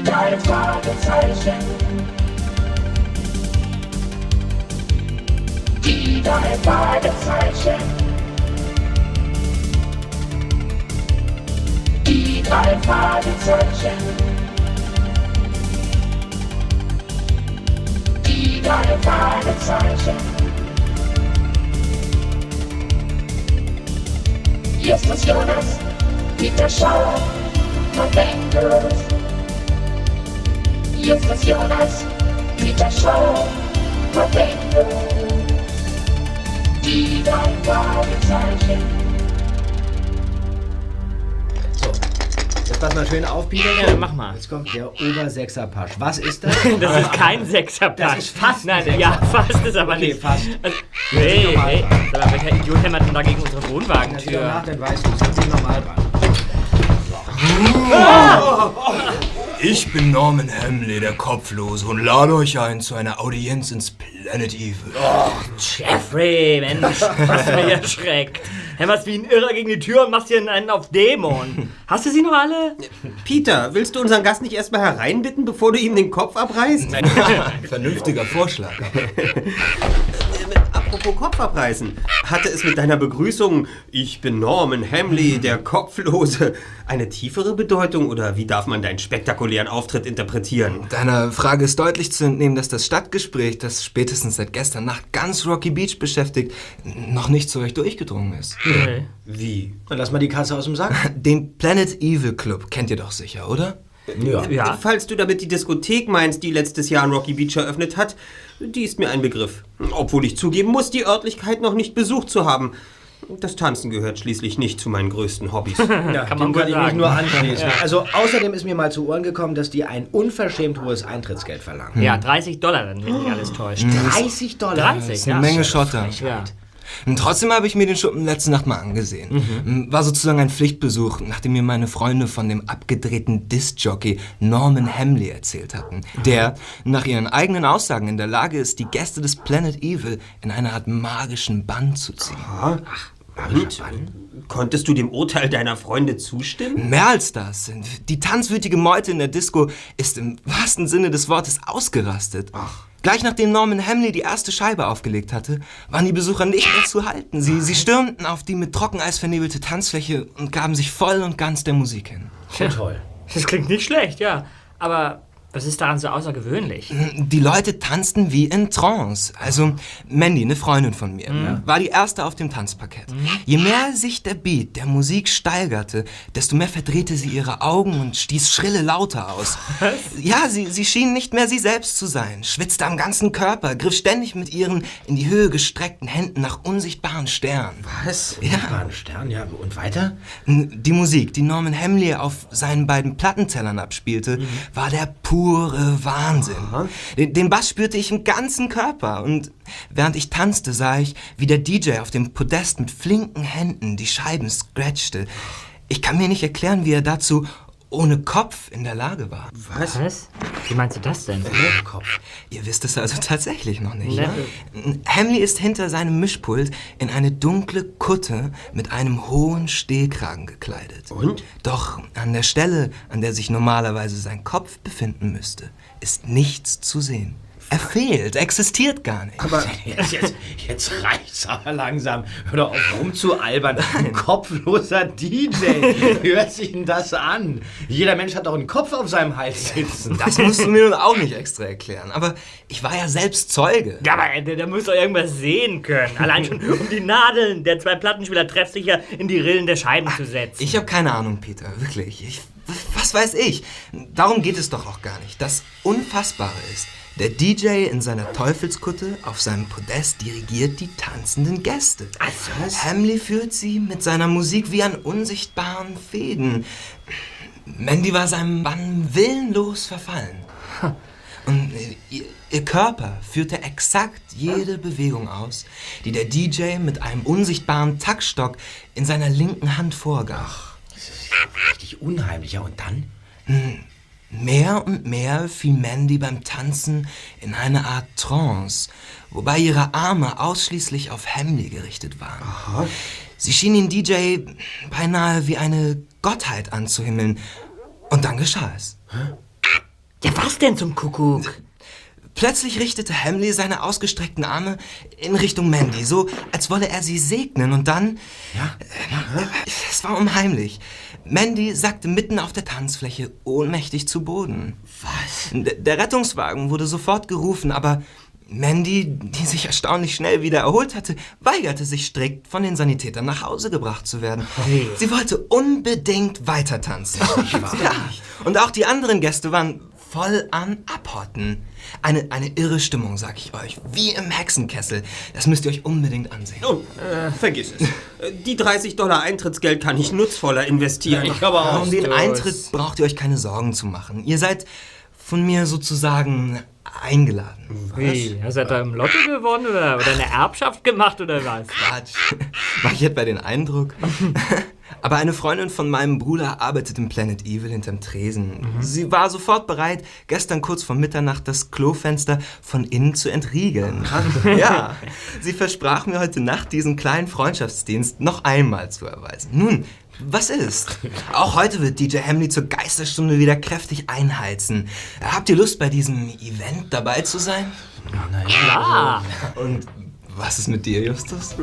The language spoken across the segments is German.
Die drei Fragezeichen. Die drei Fragezeichen. Die drei Fragezeichen. Die drei Fragezeichen. Das Jonas, Peter Schauer von Bengals. Das Jonas, Peter Schauer von Bengals. Die drei Fragezeichen. So, jetzt pass mal schön auf, Peter. Ja, mach mal. Jetzt kommt der Obersechserpasch. Was ist das? Das ist kein Sechserpass. Das ist fast ein Nein, Sechser. ja, fast ist aber Okay, nicht. fast. Also, hey, hey. Mal, welcher Idiot hämmert denn da gegen unsere Na, sieh doch Wohnwagentür? nach, dann weißt du, sind Sie normal dran. Ich bin Norman Hamley, der Kopflose, und lade euch ein zu einer Audienz ins Planet Evil. Jeffrey, Mensch, hast du mich erschreckt. Hämmerst wie ein Irrer gegen die Tür und machst hier einen auf Dämon. Hast du sie noch alle? Peter, willst du unseren Gast nicht erstmal hereinbitten, bevor du ihm den Kopf abreißt? Vernünftiger Vorschlag. Apropos Kopf abreißen. Hatte es mit deiner Begrüßung, ich bin Norman Hamley, der Kopflose, eine tiefere Bedeutung oder wie darf man deinen spektakulären Auftritt interpretieren? Deiner Frage ist deutlich zu entnehmen, dass das Stadtgespräch, das spätestens seit gestern Nacht ganz Rocky Beach beschäftigt, noch nicht zu euch durchgedrungen ist. Nee. Wie? Dann lass mal die Katze aus dem Sack. Den Planet Evil Club kennt ihr doch sicher, oder? Ja. Ja. Falls du damit die Diskothek meinst, die letztes Jahr in Rocky Beach eröffnet hat, die ist mir ein Begriff. Obwohl ich zugeben muss, die Örtlichkeit noch nicht besucht zu haben. Das Tanzen gehört schließlich nicht zu meinen größten Hobbys. Ja, Kann dem man kann ich mich sagen. nur anschließen. Also außerdem ist mir mal zu Ohren gekommen, dass die ein unverschämt hohes Eintrittsgeld verlangen. Ja, 30 Dollar, wenn mich nicht alles täuscht. 30 Dollar. 30, Das ist eine ja. Menge Schotter. Ja. Und trotzdem habe ich mir den Schuppen letzte Nacht mal angesehen. War sozusagen ein Pflichtbesuch, nachdem mir meine Freunde von dem abgedrehten Disc-Jockey Norman Hamley erzählt hatten, der nach ihren eigenen Aussagen in der Lage ist, die Gäste des Planet Evil in eine Art magischen Bann zu ziehen. Und? Konntest du dem Urteil deiner Freunde zustimmen? Mehr als das. Die tanzwütige Meute in der Disco ist im wahrsten Sinne des Wortes ausgerastet. Gleich nachdem Norman Hamley die erste Scheibe aufgelegt hatte, waren die Besucher nicht mehr zu halten. Sie, sie stürmten auf die mit Trockeneis vernebelte Tanzfläche und gaben sich voll und ganz der Musik hin. Schon toll. Das klingt nicht schlecht, ja. Aber was ist daran so außergewöhnlich? Die Leute tanzten wie in Trance. Also Mandy, eine Freundin von mir, war die erste auf dem Tanzparkett. Je mehr sich der Beat der Musik steigerte, desto mehr verdrehte sie ihre Augen und stieß schrille Laute aus. Ja, sie, sie schien nicht mehr sie selbst zu sein, schwitzte am ganzen Körper, griff ständig mit ihren in die Höhe gestreckten Händen nach unsichtbaren Sternen. Was? Ja. War ein Stern, ja. Und weiter? Die Musik, die Norman Hamley auf seinen beiden Plattentellern abspielte, war der pure Wahnsinn. Den, den Bass spürte ich im ganzen Körper und während ich tanzte, sah ich, wie der DJ auf dem Podest mit flinken Händen die Scheiben scratchte. Ich kann mir nicht erklären, wie er dazu ohne Kopf in der Lage war. Was? Was? Wie meinst du das denn? Kopf. Ihr wisst es also tatsächlich noch nicht. Ne. Hamley ist hinter seinem Mischpult in eine dunkle Kutte mit einem hohen Stehkragen gekleidet. Und? Doch an der Stelle, an der sich normalerweise sein Kopf befinden müsste, ist nichts zu sehen. Er fehlt, existiert gar nicht. Aber jetzt, jetzt, jetzt reicht's aber langsam. Hör doch auf rumzualbern. Ein kopfloser DJ. Hört sich denn das an? Jeder Mensch hat doch einen Kopf auf seinem Hals sitzen. Das musst du mir nun auch nicht extra erklären. Aber ich war ja selbst Zeuge. Ja, aber der, der muss doch irgendwas sehen können. Allein schon, um die Nadeln der zwei Plattenspieler treffsicher in die Rillen der Scheiben zu setzen. Ich habe keine Ahnung, Peter, wirklich. Ich, was weiß ich? Darum geht es doch auch gar nicht. Das Unfassbare ist, der DJ in seiner Teufelskutte auf seinem Podest dirigiert die tanzenden Gäste. Was? Hamley führt sie mit seiner Musik wie an unsichtbaren Fäden. Mandy war seinem Bann willenlos verfallen. Und äh, ihr, ihr Körper führte exakt jede Bewegung aus, die der DJ mit einem unsichtbaren Taktstock in seiner linken Hand vorgab. Richtig unheimlich. Ja, und dann? Mehr und mehr fiel Mandy beim Tanzen in eine Art Trance, wobei ihre Arme ausschließlich auf Hamley gerichtet waren. Sie schien den DJ beinahe wie eine Gottheit anzuhimmeln. Und dann geschah es. Ja, was denn zum Kuckuck? Plötzlich richtete Hamley seine ausgestreckten Arme in Richtung Mandy, so als wolle er sie segnen und dann... Ja? Es war unheimlich. Mandy sackte mitten auf der Tanzfläche ohnmächtig zu Boden. Was? Der Rettungswagen wurde sofort gerufen, aber Mandy, die sich erstaunlich schnell wieder erholt hatte, weigerte sich strikt, von den Sanitätern nach Hause gebracht zu werden. Sie wollte unbedingt weiter tanzen. ja. Und auch die anderen Gäste waren voll am Abhotten. Eine, eine irre Stimmung, sag ich euch. Wie im Hexenkessel. Das müsst ihr euch unbedingt ansehen. Oh, äh, vergiss es. Die 30 Dollar Eintrittsgeld kann ich nutzvoller investieren. Ich glaube auch. Um den Eintritt braucht ihr euch keine Sorgen zu machen. Ihr seid von mir sozusagen eingeladen. Wie? Hast du da im Lotto gewonnen oder, oder eine Erbschaft gemacht oder was? Quatsch. Mach ich etwa den Eindruck? Aber eine Freundin von meinem Bruder arbeitet im Planet Evil hinterm Tresen. Sie war sofort bereit, gestern kurz vor Mitternacht das Klofenster von innen zu entriegeln. Ja, sie versprach mir heute Nacht diesen kleinen Freundschaftsdienst noch einmal zu erweisen. Nun, was ist? Auch heute wird DJ Hamley zur Geisterstunde wieder kräftig einheizen. Habt ihr Lust, bei diesem Event dabei zu sein? Klar. Und was ist mit dir, Justus?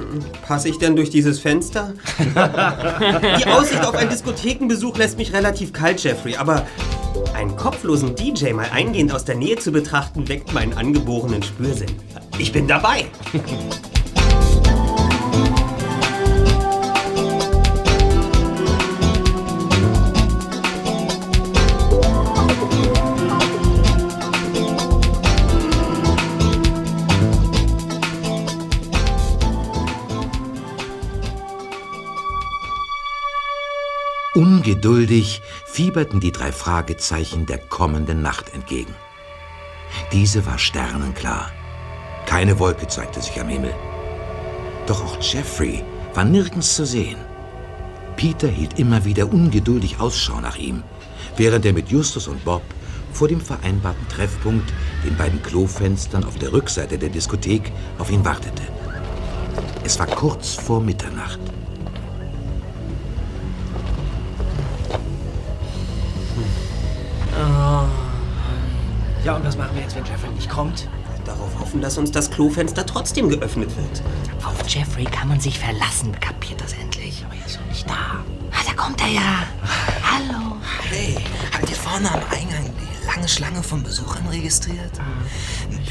Passe ich denn durch dieses Fenster? Die Aussicht auf einen Diskothekenbesuch lässt mich relativ kalt, Jeffrey, aber einen kopflosen DJ mal eingehend aus der Nähe zu betrachten, weckt meinen angeborenen Spürsinn. Ich bin dabei. Ungeduldig fieberten die drei Fragezeichen der kommenden Nacht entgegen. Diese war sternenklar. Keine Wolke zeigte sich am Himmel. Doch auch Jeffrey war nirgends zu sehen. Peter hielt immer wieder ungeduldig Ausschau nach ihm, während er mit Justus und Bob vor dem vereinbarten Treffpunkt, den beiden Klofenstern auf der Rückseite der Diskothek, auf ihn wartete. Es war kurz vor Mitternacht. Ja, und was machen wir jetzt, wenn Jeffrey nicht kommt? Darauf hoffen, dass uns das Klofenster trotzdem geöffnet wird. Auf Jeffrey kann man sich verlassen, kapiert das endlich. Aber er ist doch nicht da. Ah, da kommt er ja. Hallo. Hey, habt ihr vorne am Eingang die lange Schlange von Besuchern registriert?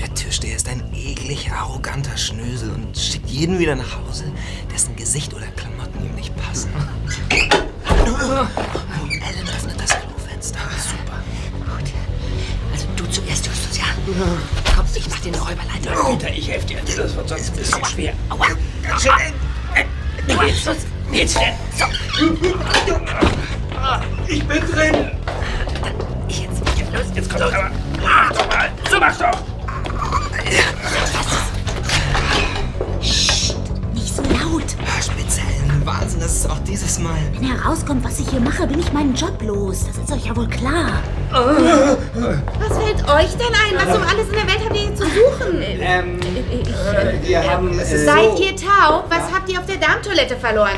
Der Türsteher ist ein eklig arroganter Schnösel und schickt jeden wieder nach Hause, dessen Gesicht oder Klamotten ihm nicht passen. Ellen öffnet das Klofenster. Super. Gut. Also du zuerst, Justus, ja? Komm, ich mach den Räuberleiter. Peter, ich helfe dir. Das wird sonst ein bisschen schwer. Aua. Ganz schön eng. Du jetzt, jetzt, Ich bin drin. Jetzt, los. Jetzt kommt aber. Mach doch mal. So mach's doch. Nicht so laut. Ah, Speziellen Wahnsinn, das ist auch dieses Mal. Wenn herauskommt, was ich hier mache, bin ich meinen Job los. Das ist euch ja wohl klar. Was fällt euch denn ein? Was um alles in der Welt habt ihr hier zu suchen? Ähm, wir haben. Äh, Seid ihr taub? Was habt ihr auf der Darmtoilette verloren?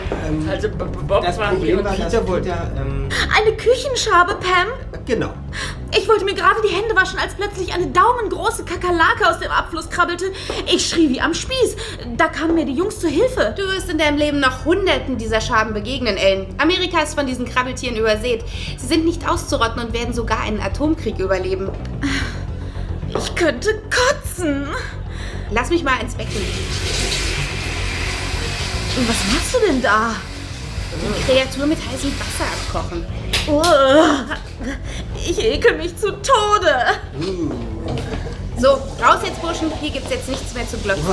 Also, B- B- Bob das war Problem war, dass Peter wollte... Ähm, Eine Küchenschabe, Pam? Genau. Ich wollte mir gerade die Hände waschen, als plötzlich eine daumengroße Kakerlake aus dem Abfluss krabbelte. Ich schrie wie am Spieß. Da kamen mir die Jungs zu Hilfe. Du wirst in deinem Leben noch Hunderten dieser Schaben begegnen, Ellen. Amerika ist von diesen Krabbeltieren übersät. Sie sind nicht auszurotten und werden sogar einen Atomkrieg überleben. Ich könnte kotzen. Lass mich mal ins Becken. Und was machst du denn da? Die Kreatur mit heißem Wasser abkochen. Uah. Ich ekel mich zu Tode. So, raus jetzt, Burschen. Hier gibt's jetzt nichts mehr zu glotzen.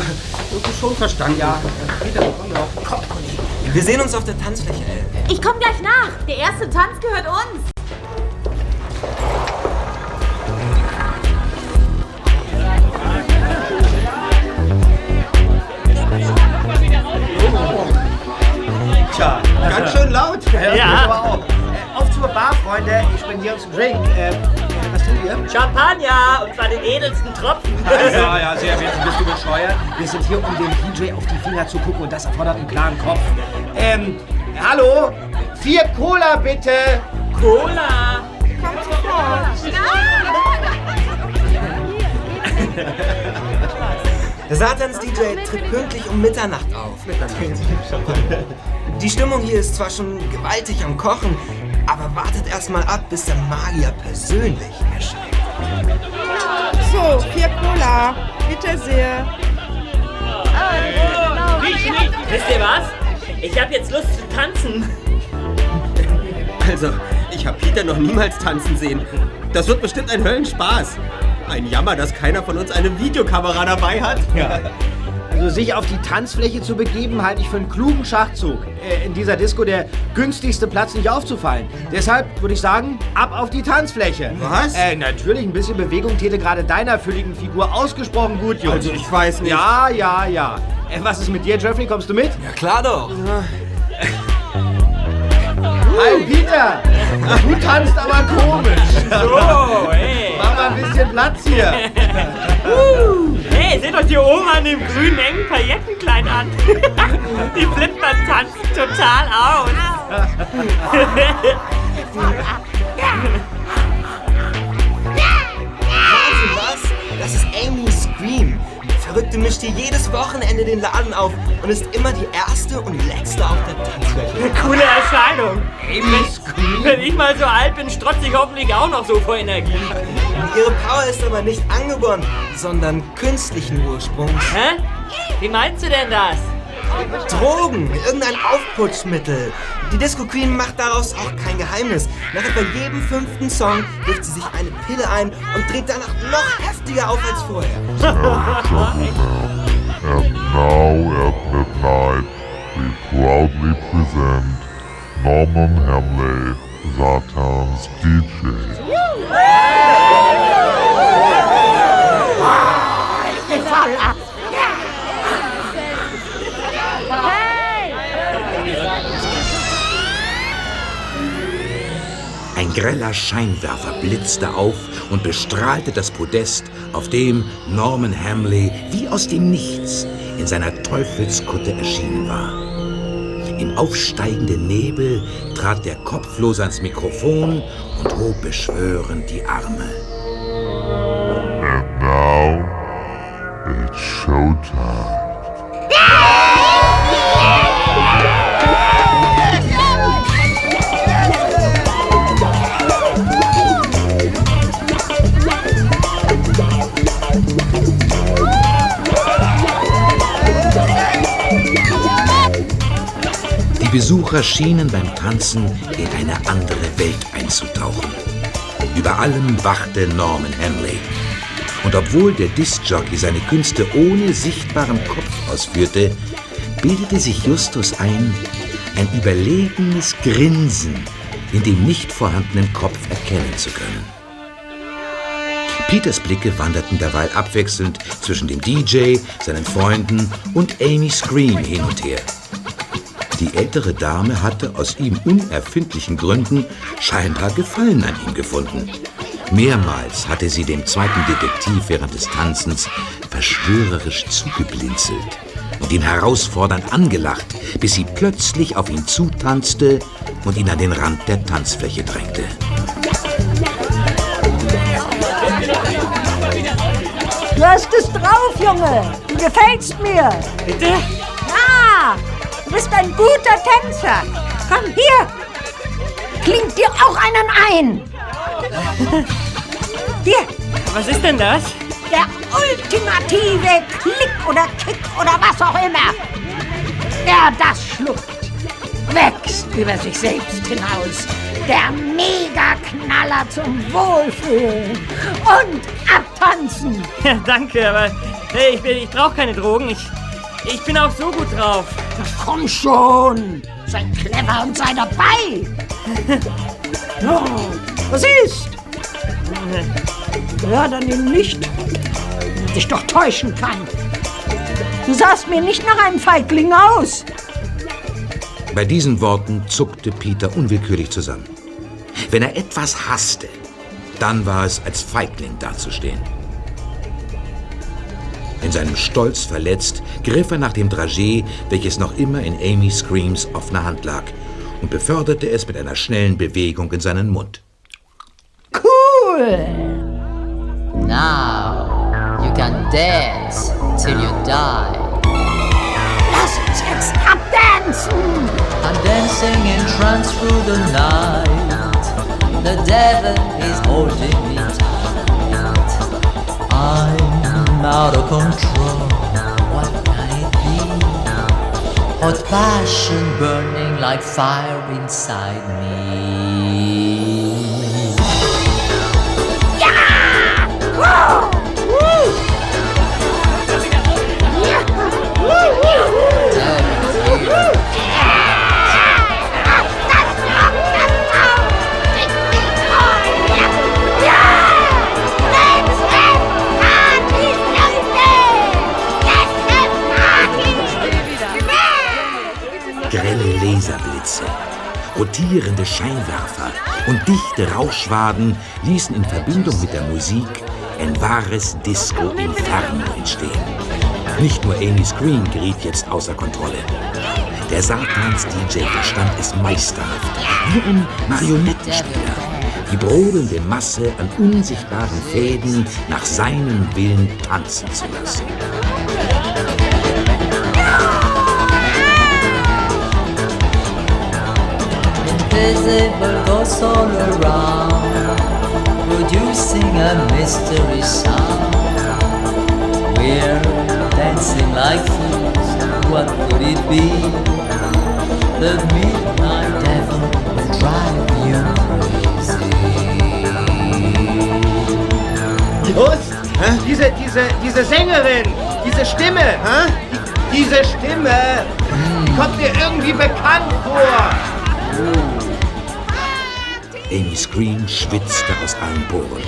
Du schon verstanden. Ja. Wir sehen uns auf der Tanzfläche, Ellen. Ich komme gleich nach. Der erste Tanz gehört uns. tja. Ganz schön laut. Ja. Ja. Äh, auf zur Bar, Freunde. Ich spendiere uns einen Drink. Äh, äh, was tut ihr? Champagner, und zwar den edelsten Tropfen. Ja, ja, sehr wert. Bist du bescheuert? Wir sind hier, um dem DJ auf die Finger zu gucken und das erfordert einen klaren Kopf. Ähm, hallo? Vier Cola, bitte. Cola. Ah, Der Satans-DJ tritt pünktlich um Mitternacht auf. Die Stimmung hier ist zwar schon gewaltig am Kochen, aber wartet erstmal ab, bis der Magier persönlich erscheint. So, vier Cola. Bitte sehr. Wisst ihr was? Ich hab jetzt Lust zu tanzen. Also, ich habe Peter noch niemals tanzen sehen. Das wird bestimmt ein Höllenspaß. Ein Jammer, dass keiner von uns eine Videokamera dabei hat. Also sich auf die Tanzfläche zu begeben, halte ich für einen klugen Schachzug. Äh, in dieser Disco der günstigste Platz nicht aufzufallen. Deshalb würde ich sagen, ab auf die Tanzfläche. Was? Äh, natürlich, ein bisschen Bewegung täte gerade deiner fülligen Figur ausgesprochen gut, Jungs. Also, ich weiß nicht. Ja, ja, ja. Äh, was ist mit dir, Jeffrey? Kommst du mit? Ja klar doch. Hi, Peter! Du tanzt aber komisch. Oh, hey. Mach mal ein bisschen Platz hier. Hey, seht euch die Oma an dem grünen engen Paillettenkleid an. Die flippt beim Tanzen total aus. Was? Das ist Amy Scream. Verrückte mischt hier jedes Wochenende den Laden auf und ist immer die erste und letzte auf der Tanzfläche. Coole Erscheinung. Wenn, wenn ich mal so alt bin, strotze ich hoffentlich auch noch so vor Energie. Ihre Power ist aber nicht angeboren, sondern künstlichen Ursprungs. Hä? Wie meinst du denn das? Drogen, irgendein Aufputschmittel. Die Disco Queen macht daraus auch kein Geheimnis. Nach etwa jedem fünften Song wirft sie sich eine Pille ein und dreht danach noch heftiger auf als vorher. And now at midnight, we proudly present Norman Hamley, Satan's DJ. Ein greller Scheinwerfer blitzte auf und bestrahlte das Podest, auf dem Norman Hamley wie aus dem Nichts in seiner Teufelskutte erschienen war. Im aufsteigenden Nebel trat der Kopflose ans Mikrofon und hob beschwörend die Arme. And now, it's showtime. Besucher schienen beim Tanzen in eine andere Welt einzutauchen. Über allem wachte Norman Hamley. Und obwohl der Diskjockey seine Künste ohne sichtbaren Kopf ausführte, bildete sich Justus ein, ein überlegenes Grinsen in dem nicht vorhandenen Kopf erkennen zu können. Peters Blicke wanderten derweil abwechselnd zwischen dem DJ, seinen Freunden und Amy Scream hin und her. Die ältere Dame hatte aus ihm unerfindlichen Gründen scheinbar Gefallen an ihm gefunden. Mehrmals hatte sie dem zweiten Detektiv während des Tanzens verschwörerisch zugeblinzelt und ihn herausfordernd angelacht, bis sie plötzlich auf ihn zutanzte und ihn an den Rand der Tanzfläche drängte. Du hast es drauf, Junge. Du gefällst mir. Bitte? Ja, du bist ein guter Tänzer. Komm hier. Kling dir auch einen ein. Hier, Was ist denn das? der ultimative Klick oder Kick oder was auch immer. Wer das schluckt, wächst über sich selbst hinaus. Der Mega-Knaller zum Wohlfühlen und abtanzen. Ja, danke, aber hey, ich, ich brauche keine Drogen. Ich, ich bin auch so gut drauf. Komm schon, sei clever und sei dabei. Oh, was ist? Ja, dann eben nicht. Dich doch täuschen kann. Du sahst mir nicht nach einem Feigling aus. Bei diesen Worten zuckte Peter unwillkürlich zusammen. Wenn er etwas hasste, dann war es als Feigling dazustehen. In seinem Stolz verletzt, griff er nach dem Dragé, welches noch immer in Amy Screams offener Hand lag, und beförderte es mit einer schnellen Bewegung in seinen Mund. Cool. Now, you can dance till you die. Lass uns jetzt abdancen! I'm dancing in trance through the night. The devil is holding me tight. I'm out of control. What can it be? Hot passion burning like fire inside me. Scheinwerfer und dichte Rauchschwaden ließen in Verbindung mit der Musik ein wahres Disco Inferno entstehen. Nicht nur Amy Screen geriet jetzt außer Kontrolle. Der Satans-DJ verstand es meisterhaft, wie ein Marionettenspieler, die brodelnde Masse an unsichtbaren Fäden nach seinem Willen tanzen zu lassen. Invisible ghosts all around, producing a mystery sound. We're dancing like fools. What could it be? The midnight devil will drive you crazy. Just! Diese, diese, diese Sängerin, diese Stimme, hä? Die, diese Stimme, die kommt mir irgendwie bekannt vor. Amy Scream schwitzte aus allen Poren.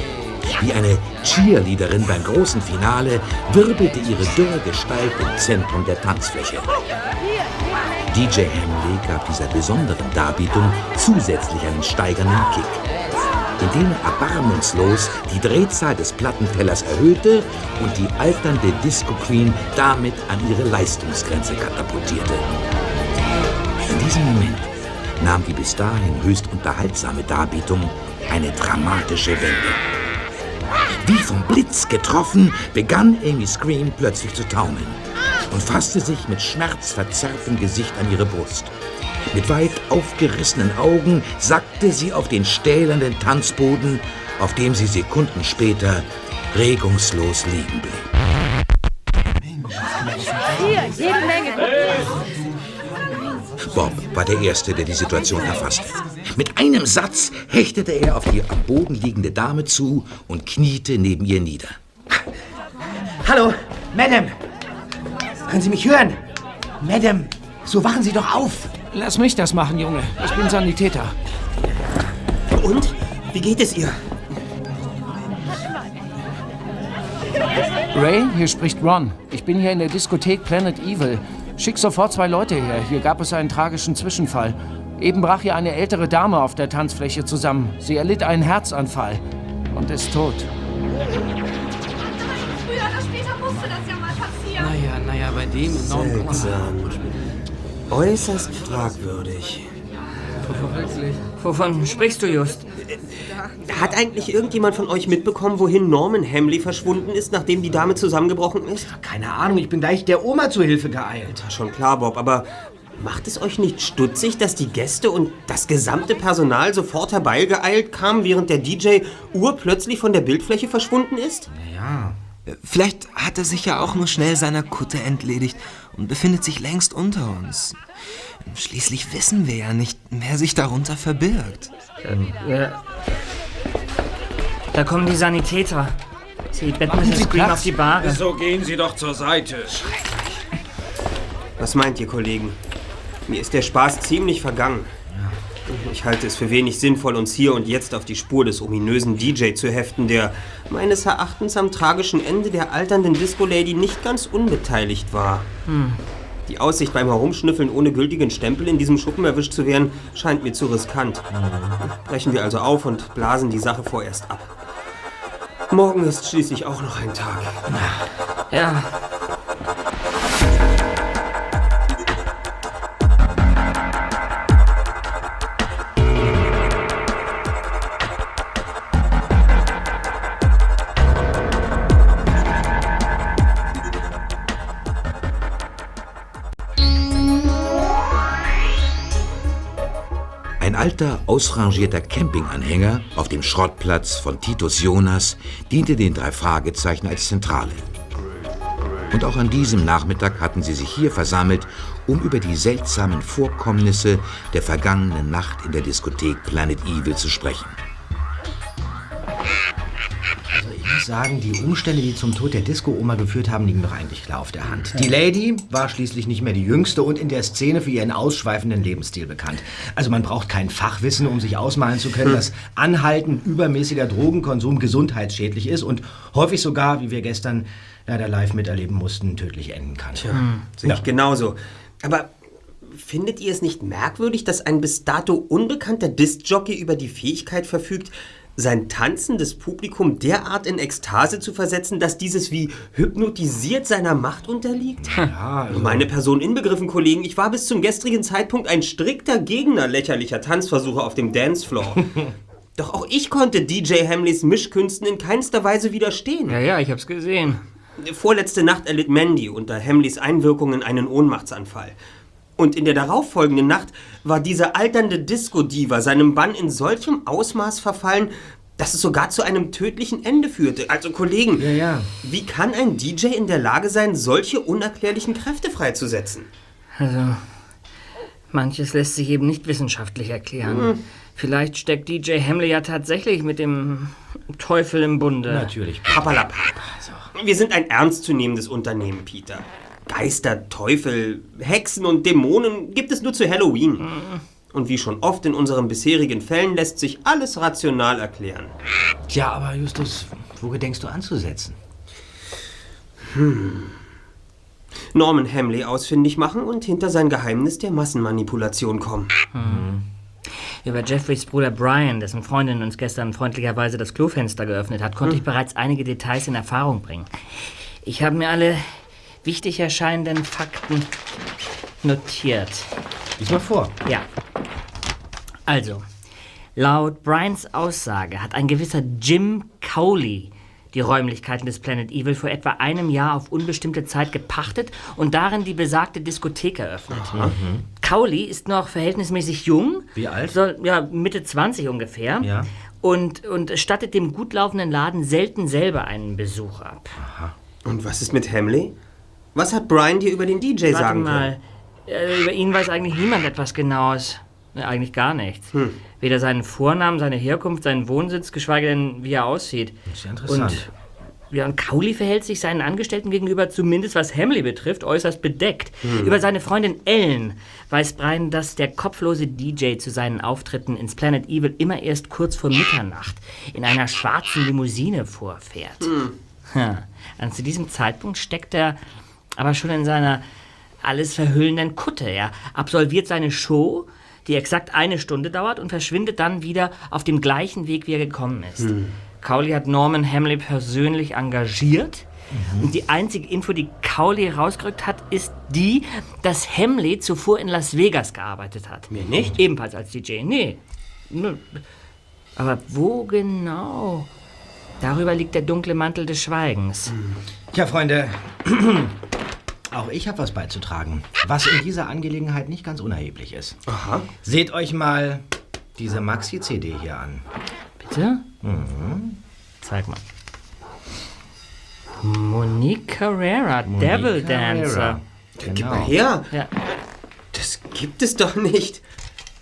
Wie eine Cheerleaderin beim großen Finale wirbelte ihre dürre Gestalt im Zentrum der Tanzfläche. DJ Hamley gab dieser besonderen Darbietung zusätzlich einen steigernden Kick, indem er erbarmungslos die Drehzahl des Plattentellers erhöhte und die alternde Disco Queen damit an ihre Leistungsgrenze katapultierte. In diesem Moment nahm die bis dahin höchst unterhaltsame Darbietung eine dramatische Wende. Wie vom Blitz getroffen, begann Amy Scream plötzlich zu taumeln und fasste sich mit schmerzverzerrtem Gesicht an ihre Brust. Mit weit aufgerissenen Augen sackte sie auf den stählernen Tanzboden, auf dem sie Sekunden später regungslos liegen blieb. Hier, jede Menge. Bob war der Erste, der die Situation erfasste. Mit einem Satz hechtete er auf die am Boden liegende Dame zu und kniete neben ihr nieder. Hallo, Madame. Können Sie mich hören? Madame, so wachen Sie doch auf. Lass mich das machen, Junge. Ich bin Sanitäter. Und? Wie geht es ihr? Ray, hier spricht Ron. Ich bin hier in der Diskothek Planet Evil. Schick sofort zwei Leute her. Hier gab es einen tragischen Zwischenfall. Eben brach hier eine ältere Dame auf der Tanzfläche zusammen. Sie erlitt einen Herzanfall und ist tot. Früher oder später musste das ja mal passieren. Naja, naja, bei dem enormen Seltsam. Äußerst fragwürdig. Wovon sprichst du, Just? Hat eigentlich irgendjemand von euch mitbekommen, wohin Norman Hamley verschwunden ist, nachdem die Dame zusammengebrochen ist? Keine Ahnung, ich bin gleich der Oma zu Hilfe geeilt. Schon klar, Bob, aber macht es euch nicht stutzig, dass die Gäste und das gesamte Personal sofort herbeigeeilt kamen, während der DJ urplötzlich von der Bildfläche verschwunden ist? Ja. Vielleicht hat er sich ja auch nur schnell seiner Kutte entledigt und befindet sich längst unter uns. Schließlich wissen wir ja nicht, wer sich darunter verbirgt. Ja. Da kommen die Sanitäter. Sie betten Mrs. Scream auf die Bahre. So gehen Sie doch zur Seite. Was meint ihr, Kollegen? Mir ist der Spaß ziemlich vergangen. Ich halte es für wenig sinnvoll, uns hier und jetzt auf die Spur des ominösen DJ zu heften, der meines Erachtens am tragischen Ende der alternden Disco-Lady nicht ganz unbeteiligt war. Hm. Die Aussicht beim Herumschnüffeln ohne gültigen Stempel in diesem Schuppen erwischt zu werden, scheint mir zu riskant. Brechen wir also auf und blasen die Sache vorerst ab. Morgen ist schließlich auch noch ein Tag. Ja. Alter, ausrangierter Campinganhänger auf dem Schrottplatz von Titus Jonas diente den drei Fragezeichen als Zentrale. Und auch an diesem Nachmittag hatten sie sich hier versammelt, um über die seltsamen Vorkommnisse der vergangenen Nacht in der Diskothek Planet Evil zu sprechen. Sagen, die Umstände, die zum Tod der Disco-Oma geführt haben, liegen doch eigentlich klar auf der Hand. Die Lady war schließlich nicht mehr die Jüngste und in der Szene für ihren ausschweifenden Lebensstil bekannt. Also man braucht kein Fachwissen, um sich ausmalen zu können, dass anhaltend übermäßiger Drogenkonsum gesundheitsschädlich ist und häufig sogar, wie wir gestern leider live miterleben mussten, tödlich enden kann. Tja, sehe ich genauso. Aber findet ihr es nicht merkwürdig, dass ein bis dato unbekannter Disc-Jockey über die Fähigkeit verfügt, sein tanzendes Publikum derart in Ekstase zu versetzen, dass dieses wie hypnotisiert seiner Macht unterliegt? Ja, also Meine Person inbegriffen, Kollegen, ich war bis zum gestrigen Zeitpunkt ein strikter Gegner lächerlicher Tanzversuche auf dem Dancefloor. Doch auch ich konnte DJ Hamleys Mischkünsten in keinster Weise widerstehen. Ja, ja, ich hab's gesehen. Vorletzte Nacht erlitt Mandy unter Hamleys Einwirkungen einen Ohnmachtsanfall. Und in der darauffolgenden Nacht war diese alternde Disco-Diva seinem Bann in solchem Ausmaß verfallen, dass es sogar zu einem tödlichen Ende führte. Also Kollegen, ja, ja. wie kann ein DJ in der Lage sein, solche unerklärlichen Kräfte freizusetzen? Also, manches lässt sich eben nicht wissenschaftlich erklären. Hm. Vielleicht steckt DJ Hamley ja tatsächlich mit dem Teufel im Bunde. Natürlich. Papalapap. Wir sind ein ernstzunehmendes Unternehmen, Peter. Geister, Teufel, Hexen und Dämonen gibt es nur zu Halloween. Und wie schon oft in unseren bisherigen Fällen lässt sich alles rational erklären. Tja, aber Justus, wo gedenkst du anzusetzen? Hm. Norman Hamley ausfindig machen und hinter sein Geheimnis der Massenmanipulation kommen. Hm. Über Jeffreys Bruder Brian, dessen Freundin uns gestern freundlicherweise das Klofenster geöffnet hat, konnte Hm. ich bereits einige Details in Erfahrung bringen. Ich habe mir alle wichtig erscheinenden Fakten notiert. Lies mal vor. Ja. Also, laut Brians Aussage hat ein gewisser Jim Cowley die Räumlichkeiten des Planet Evil vor etwa einem Jahr auf unbestimmte Zeit gepachtet und darin die besagte Diskothek eröffnet. Aha. Cowley ist noch verhältnismäßig jung. Wie alt? Soll, ja, Mitte 20 ungefähr. Ja. Und, und stattet dem gut laufenden Laden selten selber einen Besuch ab. Und was ist mit Hamley? Was hat Brian dir über den DJ Warte sagen mal. Äh, über ihn weiß eigentlich niemand etwas Genaues. Eigentlich gar nichts. Hm. Weder seinen Vornamen, seine Herkunft, seinen Wohnsitz, geschweige denn, wie er aussieht. Das ist ja interessant. Und, ja, und Cowley verhält sich seinen Angestellten gegenüber, zumindest was Hamley betrifft, äußerst bedeckt. Hm. Über seine Freundin Ellen weiß Brian, dass der kopflose DJ zu seinen Auftritten ins Planet Evil immer erst kurz vor Mitternacht in einer schwarzen Limousine vorfährt. Hm. Ja. Und zu diesem Zeitpunkt steckt er aber schon in seiner alles verhüllenden Kutte. Er absolviert seine Show, die exakt eine Stunde dauert und verschwindet dann wieder auf dem gleichen Weg, wie er gekommen ist. Hm. Cowley hat Norman Hamley persönlich engagiert. Und die einzige Info, die Cowley rausgerückt hat, ist die, dass Hamley zuvor in Las Vegas gearbeitet hat. Mir nicht? Ebenfalls als DJ. Nee. Aber wo genau? Darüber liegt der dunkle Mantel des Schweigens. Tja, Freunde, auch ich habe was beizutragen, was in dieser Angelegenheit nicht ganz unerheblich ist. Aha. Seht euch mal diese Maxi-CD hier an. Bitte? Mhm. Zeig mal. Monique Carrera, Monique Devil Carrera. Dancer. Genau. Gib mal her. Ja. Das gibt es doch nicht.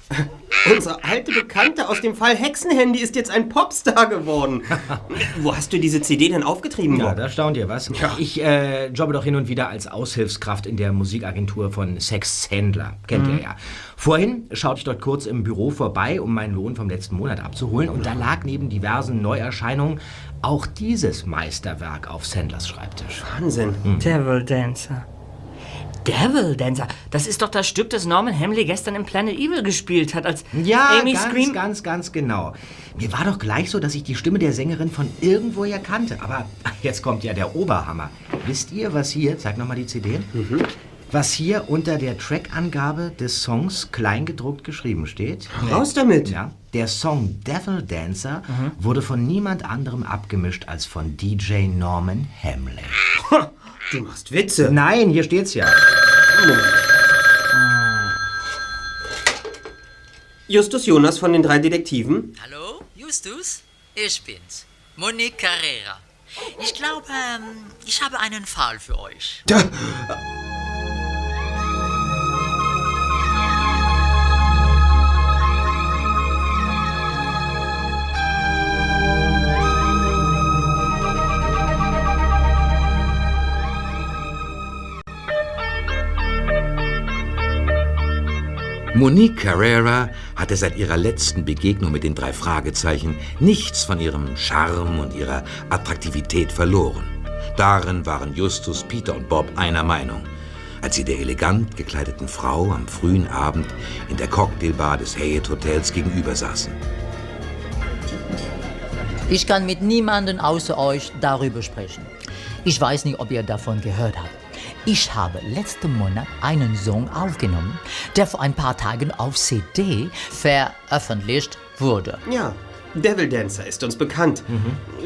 Unsere alte Bekannte aus dem Fall Hexenhandy ist jetzt ein Popstar geworden. Wo hast du diese CD denn aufgetrieben, Ja, Bob? da staunt ihr was. Ich äh, jobbe doch hin und wieder als Aushilfskraft in der Musikagentur von Sex Händler. Kennt Mhm. ihr ja. Vorhin schaute ich dort kurz im Büro vorbei, um meinen Lohn vom letzten Monat abzuholen. Und da lag neben diversen Neuerscheinungen auch dieses Meisterwerk auf Sandlers Schreibtisch. Wahnsinn. Devil Dancer. Devil Dancer, das ist doch das Stück, das Norman Hamley gestern im Planet Evil gespielt hat, als Ja, Amy ganz, Scream. ganz, ganz genau. Mir war doch gleich so, dass ich die Stimme der Sängerin von irgendwoher kannte. Aber jetzt kommt ja der Oberhammer. Wisst ihr, was hier, zeig nochmal die CD, was hier unter der Trackangabe des Songs kleingedruckt geschrieben steht? Raus damit. Ja, der Song Devil Dancer wurde von niemand anderem abgemischt als von DJ Norman Hamley. Du machst Witze. Nein, hier steht's ja. Justus Jonas von den drei Detektiven. Hallo, Justus? Ich bin's. Monique Carrera. Ich glaube, ähm, ich habe einen Fall für euch. Monique Carrera hatte seit ihrer letzten Begegnung mit den drei Fragezeichen nichts von ihrem Charme und ihrer Attraktivität verloren. Darin waren Justus, Peter und Bob einer Meinung, als sie der elegant gekleideten Frau am frühen Abend in der Cocktailbar des Hyatt Hotels gegenüber saßen. Ich kann mit niemandem außer euch darüber sprechen. Ich weiß nicht, ob ihr davon gehört habt. Ich habe letzten Monat einen Song aufgenommen, der vor ein paar Tagen auf CD veröffentlicht wurde. Ja, Devil Dancer ist uns bekannt.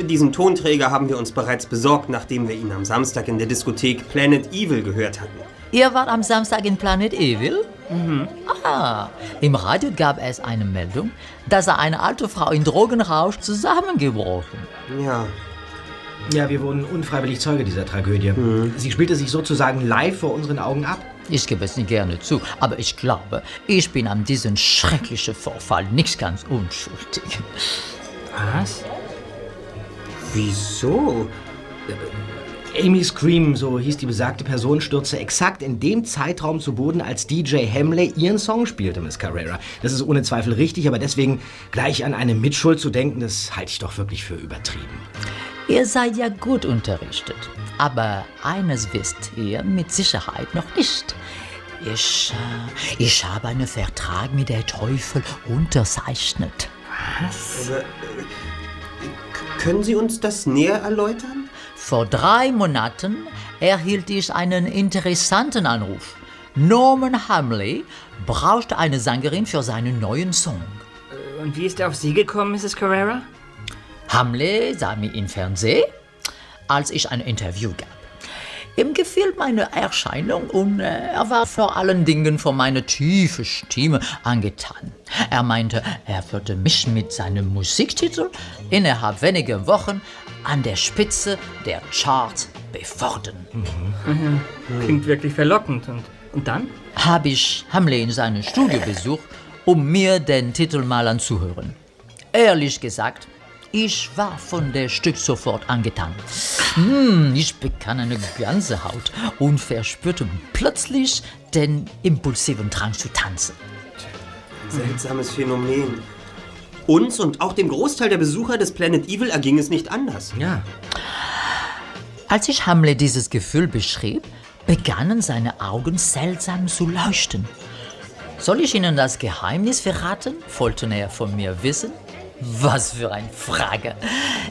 Diesen Tonträger haben wir uns bereits besorgt, nachdem wir ihn am Samstag in der Diskothek Planet Evil gehört hatten. Ihr wart am Samstag in Planet Evil? Ah, im Radio gab es eine Meldung, dass eine alte Frau in Drogenrausch zusammengebrochen. Ja. Ja, wir wurden unfreiwillig Zeuge dieser Tragödie. Sie spielte sich sozusagen live vor unseren Augen ab. Ich gebe es nicht gerne zu, aber ich glaube, ich bin an diesem schrecklichen Vorfall nicht ganz unschuldig. Was? Wieso? Amy Scream, so hieß die besagte Person, stürzte exakt in dem Zeitraum zu Boden, als DJ Hamley ihren Song spielte, Miss Carrera. Das ist ohne Zweifel richtig, aber deswegen gleich an eine Mitschuld zu denken, das halte ich doch wirklich für übertrieben. Ihr seid ja gut unterrichtet. Aber eines wisst ihr mit Sicherheit noch nicht. Ich, äh, ich habe einen Vertrag mit der Teufel unterzeichnet. Aber, äh, können Sie uns das näher erläutern? Vor drei Monaten erhielt ich einen interessanten Anruf. Norman Hamley brauchte eine Sängerin für seinen neuen Song. Und wie ist er auf Sie gekommen, Mrs. Carrera? Hamley sah mich im Fernsehen, als ich ein Interview gab. Ihm gefiel meine Erscheinung und äh, er war vor allen Dingen von meiner tiefen Stimme angetan. Er meinte, er würde mich mit seinem Musiktitel innerhalb weniger Wochen an der Spitze der Charts befördern. Mhm. Klingt wirklich verlockend. Und, und dann? Habe ich Hamley in seinem Studio besucht, um mir den Titel mal anzuhören. Ehrlich gesagt, ich war von der Stück sofort angetan. Hm, ich bekam eine ganze Haut und verspürte plötzlich den impulsiven Drang zu tanzen. Seltsames Phänomen. Uns und auch dem Großteil der Besucher des Planet Evil erging es nicht anders. Ja. Als ich Hamlet dieses Gefühl beschrieb, begannen seine Augen seltsam zu leuchten. Soll ich Ihnen das Geheimnis verraten? wollte er von mir wissen. Was für eine Frage.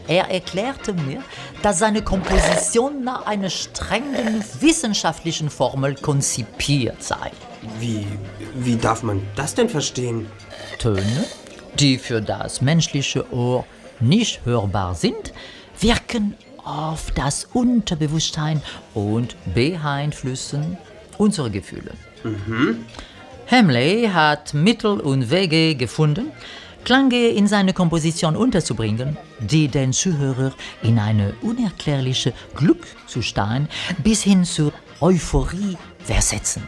Er erklärte mir, dass seine Komposition nach einer strengen wissenschaftlichen Formel konzipiert sei. Wie, wie darf man das denn verstehen? Töne, die für das menschliche Ohr nicht hörbar sind, wirken auf das Unterbewusstsein und beeinflussen unsere Gefühle. Mhm. Hamley hat Mittel und Wege gefunden, Klänge in seine Komposition unterzubringen, die den Zuhörer in eine unerklärliche Glückzustand bis hin zur Euphorie versetzen.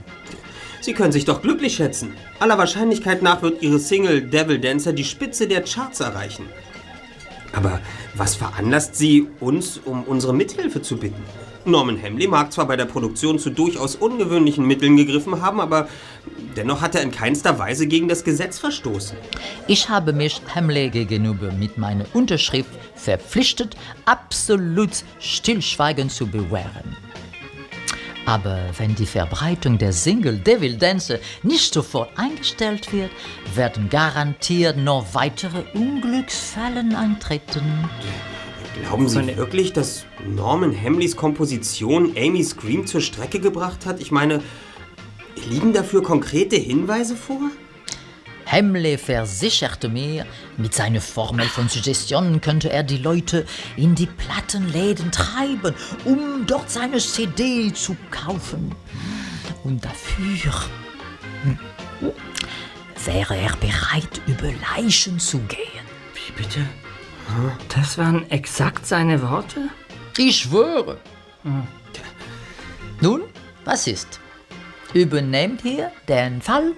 Sie können sich doch glücklich schätzen. Aller Wahrscheinlichkeit nach wird Ihre Single Devil Dancer die Spitze der Charts erreichen. Aber was veranlasst Sie, uns um unsere Mithilfe zu bitten? Norman Hamley mag zwar bei der Produktion zu durchaus ungewöhnlichen Mitteln gegriffen haben, aber dennoch hat er in keinster Weise gegen das Gesetz verstoßen. Ich habe mich Hamley gegenüber mit meiner Unterschrift verpflichtet, absolut Stillschweigen zu bewahren. Aber wenn die Verbreitung der Single Devil Dancer nicht sofort eingestellt wird, werden garantiert noch weitere Unglücksfälle eintreten. Glauben Sie wirklich, dass Norman Hamleys Komposition Amy Scream zur Strecke gebracht hat? Ich meine, liegen dafür konkrete Hinweise vor? Hamley versicherte mir, mit seiner Formel von Suggestionen könnte er die Leute in die Plattenläden treiben, um dort seine CD zu kaufen. Und dafür wäre er bereit, über Leichen zu gehen. Wie bitte? Das waren exakt seine Worte? Ich schwöre. Nun, was ist? Übernehmt ihr den Fall?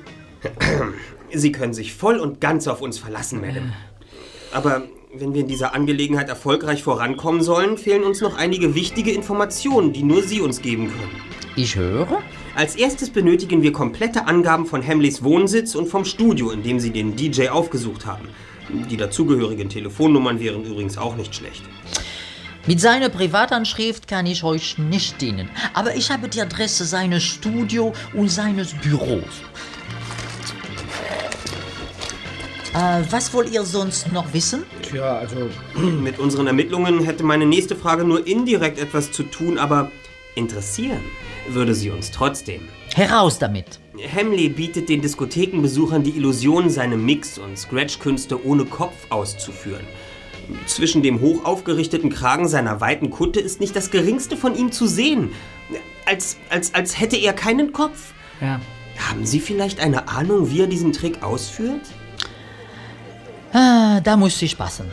Sie können sich voll und ganz auf uns verlassen, Madame. Aber wenn wir in dieser Angelegenheit erfolgreich vorankommen sollen, fehlen uns noch einige wichtige Informationen, die nur Sie uns geben können. Ich höre. Als erstes benötigen wir komplette Angaben von Hamleys Wohnsitz und vom Studio, in dem Sie den DJ aufgesucht haben. Die dazugehörigen Telefonnummern wären übrigens auch nicht schlecht. Mit seiner Privatanschrift kann ich euch nicht dienen, aber ich habe die Adresse seines Studio und seines Büros. Äh, was wollt ihr sonst noch wissen? Tja, also. Mit unseren Ermittlungen hätte meine nächste Frage nur indirekt etwas zu tun, aber interessieren würde sie uns trotzdem. Heraus damit! Hamley bietet den Diskothekenbesuchern die Illusion, seine Mix- und Scratch-Künste ohne Kopf auszuführen. Zwischen dem hoch aufgerichteten Kragen seiner weiten Kutte ist nicht das geringste von ihm zu sehen. Als, als, als hätte er keinen Kopf. Ja. Haben Sie vielleicht eine Ahnung, wie er diesen Trick ausführt? Ah, da muss ich passen.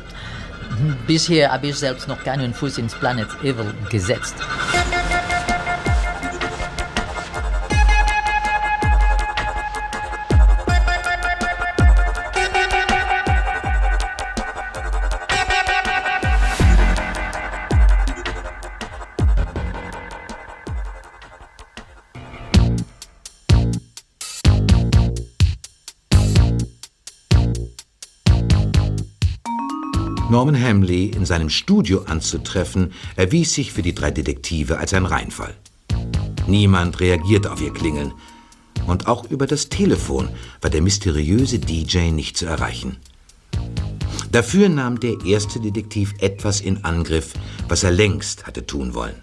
Bisher habe ich selbst noch keinen Fuß ins Planet Evil gesetzt. Norman Hamley in seinem Studio anzutreffen, erwies sich für die drei Detektive als ein Reinfall. Niemand reagierte auf ihr Klingeln. Und auch über das Telefon war der mysteriöse DJ nicht zu erreichen. Dafür nahm der erste Detektiv etwas in Angriff, was er längst hatte tun wollen.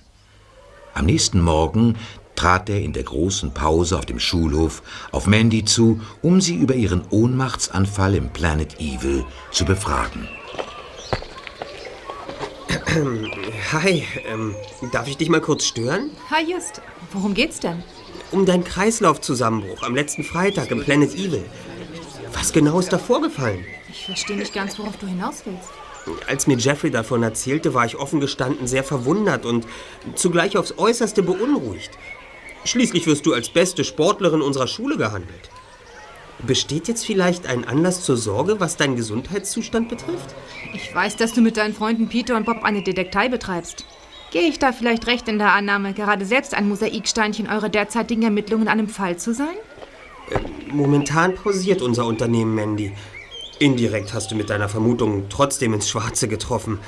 Am nächsten Morgen trat er in der großen Pause auf dem Schulhof auf Mandy zu, um sie über ihren Ohnmachtsanfall im Planet Evil zu befragen. Hi, ähm, darf ich dich mal kurz stören? Hi Just, worum geht's denn? Um deinen Kreislaufzusammenbruch am letzten Freitag im Planet Evil. Was genau ist da vorgefallen? Ich verstehe nicht ganz, worauf du hinaus willst. Als mir Jeffrey davon erzählte, war ich offen gestanden sehr verwundert und zugleich aufs äußerste beunruhigt. Schließlich wirst du als beste Sportlerin unserer Schule gehandelt. Besteht jetzt vielleicht ein Anlass zur Sorge, was deinen Gesundheitszustand betrifft? Ich weiß, dass du mit deinen Freunden Peter und Bob eine Detektei betreibst. Gehe ich da vielleicht recht in der Annahme, gerade selbst ein Mosaiksteinchen eurer derzeitigen Ermittlungen an einem Fall zu sein? Momentan pausiert unser Unternehmen, Mandy. Indirekt hast du mit deiner Vermutung trotzdem ins Schwarze getroffen.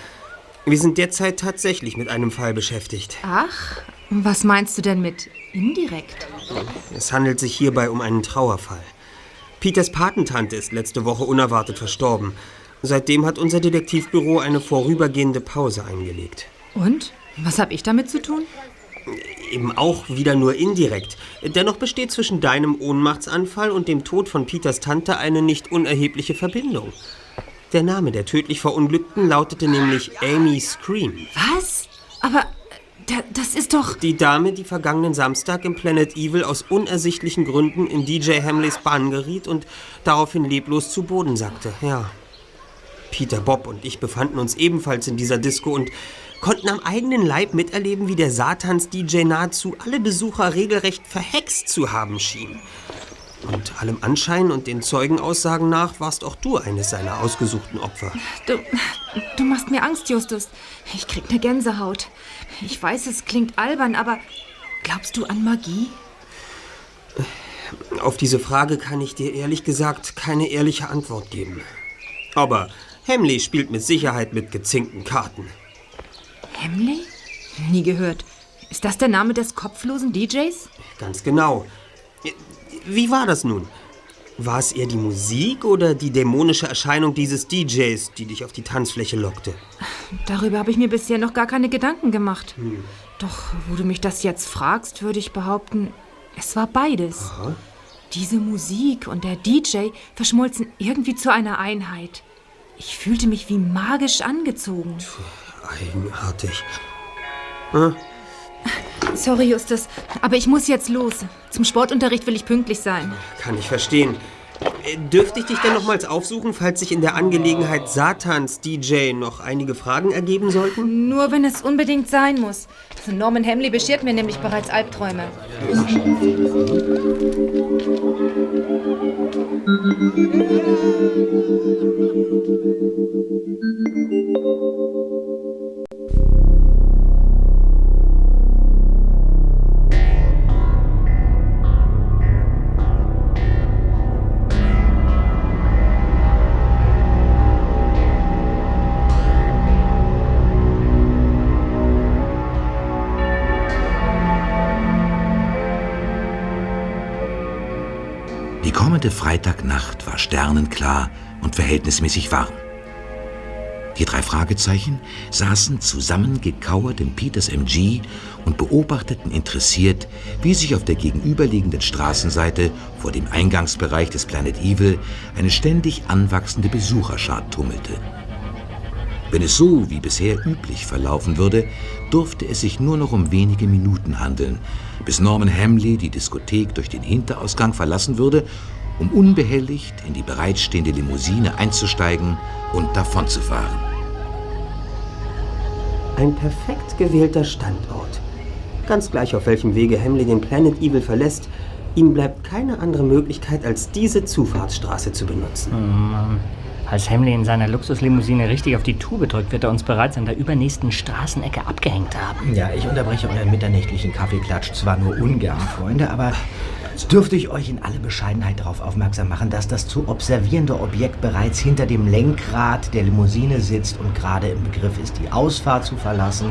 Wir sind derzeit tatsächlich mit einem Fall beschäftigt. Ach, was meinst du denn mit indirekt? Es handelt sich hierbei um einen Trauerfall. Peters Patentante ist letzte Woche unerwartet verstorben. Seitdem hat unser Detektivbüro eine vorübergehende Pause eingelegt. Und? Was habe ich damit zu tun? Eben auch wieder nur indirekt. Dennoch besteht zwischen deinem Ohnmachtsanfall und dem Tod von Peters Tante eine nicht unerhebliche Verbindung. Der Name der tödlich Verunglückten lautete nämlich Amy Scream. Was? Aber da, das ist doch... Die Dame, die vergangenen Samstag im Planet Evil aus unersichtlichen Gründen in DJ Hamleys Bahn geriet und daraufhin leblos zu Boden sackte. Ja. Peter, Bob und ich befanden uns ebenfalls in dieser Disco und konnten am eigenen Leib miterleben, wie der Satans-DJ nahezu alle Besucher regelrecht verhext zu haben schien. Und allem Anschein und den Zeugenaussagen nach warst auch du eines seiner ausgesuchten Opfer. Du, du machst mir Angst, Justus. Ich krieg eine Gänsehaut. Ich weiß, es klingt albern, aber glaubst du an Magie? Auf diese Frage kann ich dir ehrlich gesagt keine ehrliche Antwort geben. Aber Hamley spielt mit Sicherheit mit gezinkten Karten. Hamley? Nie gehört. Ist das der Name des kopflosen DJs? Ganz genau. Wie war das nun? War es eher die Musik oder die dämonische Erscheinung dieses DJs, die dich auf die Tanzfläche lockte? Darüber habe ich mir bisher noch gar keine Gedanken gemacht. Hm. Doch, wo du mich das jetzt fragst, würde ich behaupten, es war beides. Aha. Diese Musik und der DJ verschmolzen irgendwie zu einer Einheit. Ich fühlte mich wie magisch angezogen. Eigenartig. Hm? Sorry, Justus, aber ich muss jetzt los. Zum Sportunterricht will ich pünktlich sein. Kann ich verstehen. Äh, Dürfte ich dich denn nochmals aufsuchen, falls sich in der Angelegenheit Satans DJ noch einige Fragen ergeben sollten? Nur wenn es unbedingt sein muss. Norman Hamley beschert mir nämlich bereits Albträume. Die kommende Freitagnacht war sternenklar und verhältnismäßig warm. Die drei Fragezeichen saßen zusammengekauert im Peters MG und beobachteten interessiert, wie sich auf der gegenüberliegenden Straßenseite vor dem Eingangsbereich des Planet Evil eine ständig anwachsende Besucherschar tummelte. Wenn es so wie bisher üblich verlaufen würde, durfte es sich nur noch um wenige Minuten handeln, bis Norman Hamley die Diskothek durch den Hinterausgang verlassen würde, um unbehelligt in die bereitstehende Limousine einzusteigen und davonzufahren. Ein perfekt gewählter Standort. Ganz gleich auf welchem Wege Hamley den Planet Evil verlässt, ihm bleibt keine andere Möglichkeit, als diese Zufahrtsstraße zu benutzen. Mann. Als Hamley in seiner Luxuslimousine richtig auf die Tube drückt, wird er uns bereits an der übernächsten Straßenecke abgehängt haben. Ja, ich unterbreche euren mitternächtlichen Kaffeeklatsch zwar nur ungern, Freunde, aber dürfte ich euch in alle Bescheidenheit darauf aufmerksam machen, dass das zu observierende Objekt bereits hinter dem Lenkrad der Limousine sitzt und gerade im Begriff ist, die Ausfahrt zu verlassen.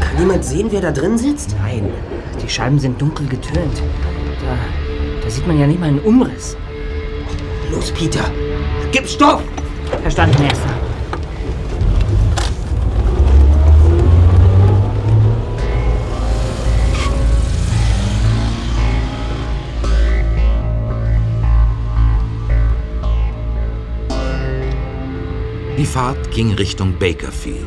Kann niemand sehen, wer da drin sitzt? Nein. Die Scheiben sind dunkel getönt. Da, da sieht man ja nicht mal einen Umriss. Los, Peter, gib Stoff! Verstanden, Erster. Die Fahrt ging Richtung Bakerfield.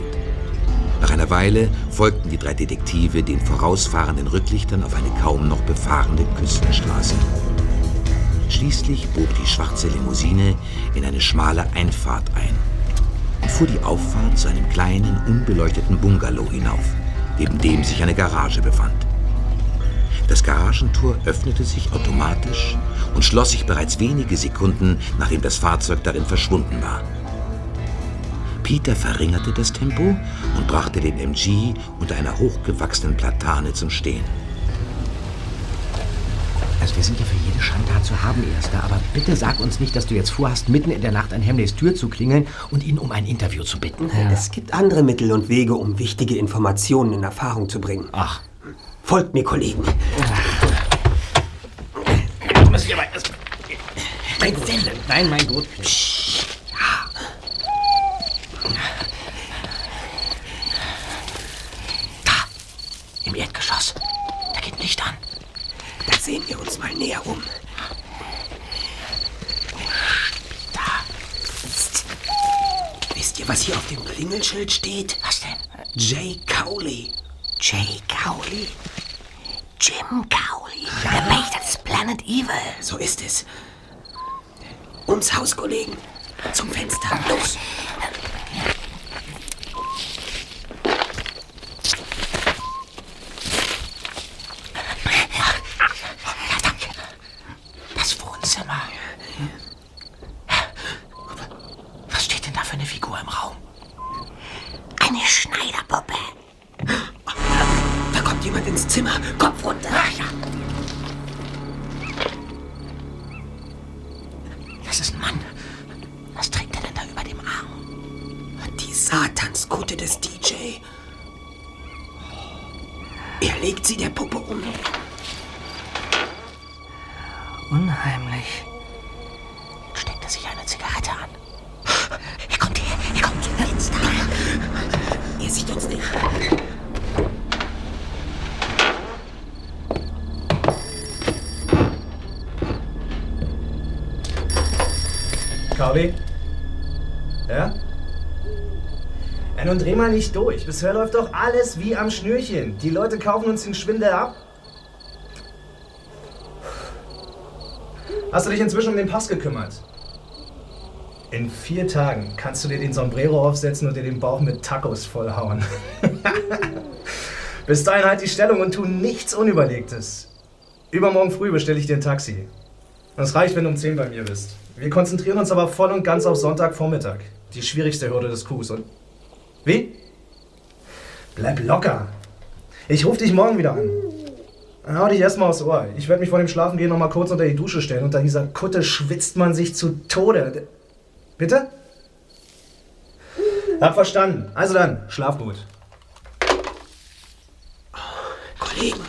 Nach einer Weile folgten die drei Detektive den vorausfahrenden Rücklichtern auf eine kaum noch befahrene Küstenstraße. Schließlich bog die schwarze Limousine in eine schmale Einfahrt ein und fuhr die Auffahrt zu einem kleinen, unbeleuchteten Bungalow hinauf, neben dem sich eine Garage befand. Das Garagentor öffnete sich automatisch und schloss sich bereits wenige Sekunden, nachdem das Fahrzeug darin verschwunden war. Peter verringerte das Tempo und brachte den MG unter einer hochgewachsenen Platane zum Stehen. Also wir sind ja für jede Schandtat zu haben, Erster, aber bitte sag uns nicht, dass du jetzt vorhast, mitten in der Nacht an Hamleys Tür zu klingeln und ihn um ein Interview zu bitten. Es gibt andere Mittel und Wege, um wichtige Informationen in Erfahrung zu bringen. Ach. Folgt mir, Kollegen. Muss ich aber erst... Mein Gott. Nein, mein Gott. Im Erdgeschoss. Da geht ein Licht an. Da sehen wir uns mal näher um. Da. Wisst ihr, was hier auf dem Klingelschild steht? Was denn? Jay Cowley. Jay Cowley. Jim Cowley. Der Pächter des Planet Evil. So ist es. Ums Haus, Kollegen. Zum Fenster. Los. Cowley? Ja? Ja, nun dreh mal nicht durch. Bisher läuft doch alles wie am Schnürchen. Die Leute kaufen uns den Schwindel ab. Hast du dich inzwischen um den Pass gekümmert? In vier Tagen kannst du dir den Sombrero aufsetzen und dir den Bauch mit Tacos vollhauen. Bis dahin halt die Stellung und tu nichts Unüberlegtes. Übermorgen früh bestelle ich dir ein Taxi. Das reicht, wenn du um 10 bei mir bist. Wir konzentrieren uns aber voll und ganz auf Sonntagvormittag. Die schwierigste Hürde des Coups. Und. Wie? Bleib locker. Ich rufe dich morgen wieder an. Hau dich erstmal aufs Ohr. Ich werde mich vor dem Schlafengehen noch mal kurz unter die Dusche stellen. Unter dieser Kutte schwitzt man sich zu Tode. Bitte? Hab verstanden. Also dann, schlaf gut. Kollegen,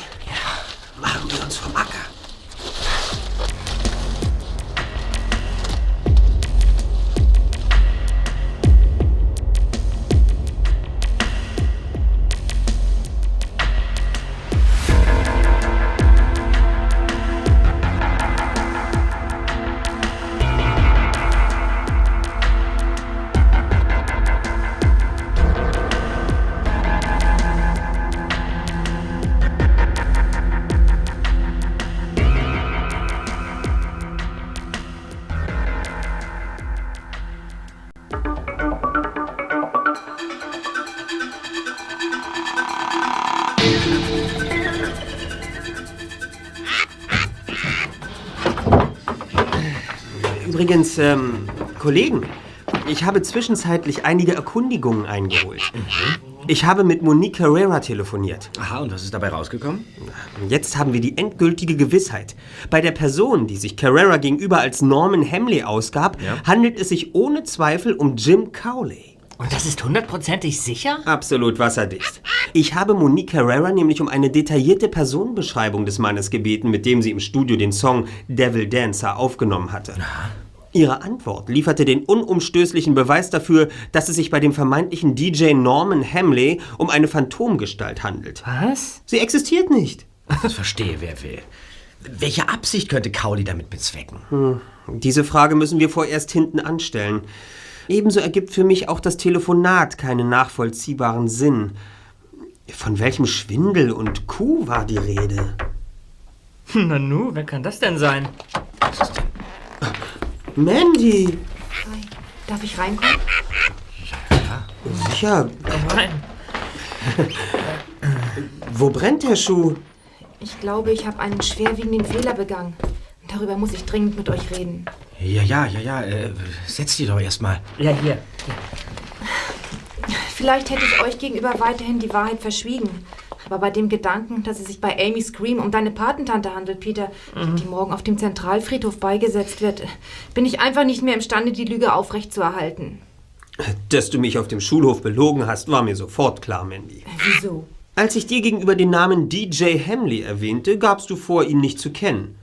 ähm, Kollegen, ich habe zwischenzeitlich einige Erkundigungen eingeholt. Ich habe mit Monique Carrera telefoniert. Aha, und was ist dabei rausgekommen? Jetzt haben wir die endgültige Gewissheit. Bei der Person, die sich Carrera gegenüber als Norman Hamley ausgab, handelt es sich ohne Zweifel um Jim Cowley. Und das ist hundertprozentig sicher? Absolut wasserdicht. Ich habe Monique Carrera nämlich um eine detaillierte Personenbeschreibung des Mannes gebeten, mit dem sie im Studio den Song Devil Dancer aufgenommen hatte. Ihre Antwort lieferte den unumstößlichen Beweis dafür, dass es sich bei dem vermeintlichen DJ Norman Hamley um eine Phantomgestalt handelt. Was? Sie existiert nicht. Das verstehe, wer will. Welche Absicht könnte Cowley damit bezwecken? Hm, diese Frage müssen wir vorerst hinten anstellen. Ebenso ergibt für mich auch das Telefonat keinen nachvollziehbaren Sinn. Von welchem Schwindel und Kuh war die Rede? Na nu, wer kann das denn sein? Mandy! Darf ich reinkommen? Sicher. Nein. Wo brennt der Schuh? Ich glaube, ich habe einen schwerwiegenden Fehler begangen. Darüber muss ich dringend mit euch reden. Ja, ja, ja, ja. Äh, setz dich doch erstmal. Ja, hier. Vielleicht hätte ich euch gegenüber weiterhin die Wahrheit verschwiegen. Aber bei dem Gedanken, dass es sich bei Amy Scream um deine Patentante handelt, Peter, Mhm. die morgen auf dem Zentralfriedhof beigesetzt wird, bin ich einfach nicht mehr imstande, die Lüge aufrechtzuerhalten. Dass du mich auf dem Schulhof belogen hast, war mir sofort klar, Mandy. Wieso? Als ich dir gegenüber den Namen DJ Hamley erwähnte, gabst du vor, ihn nicht zu kennen.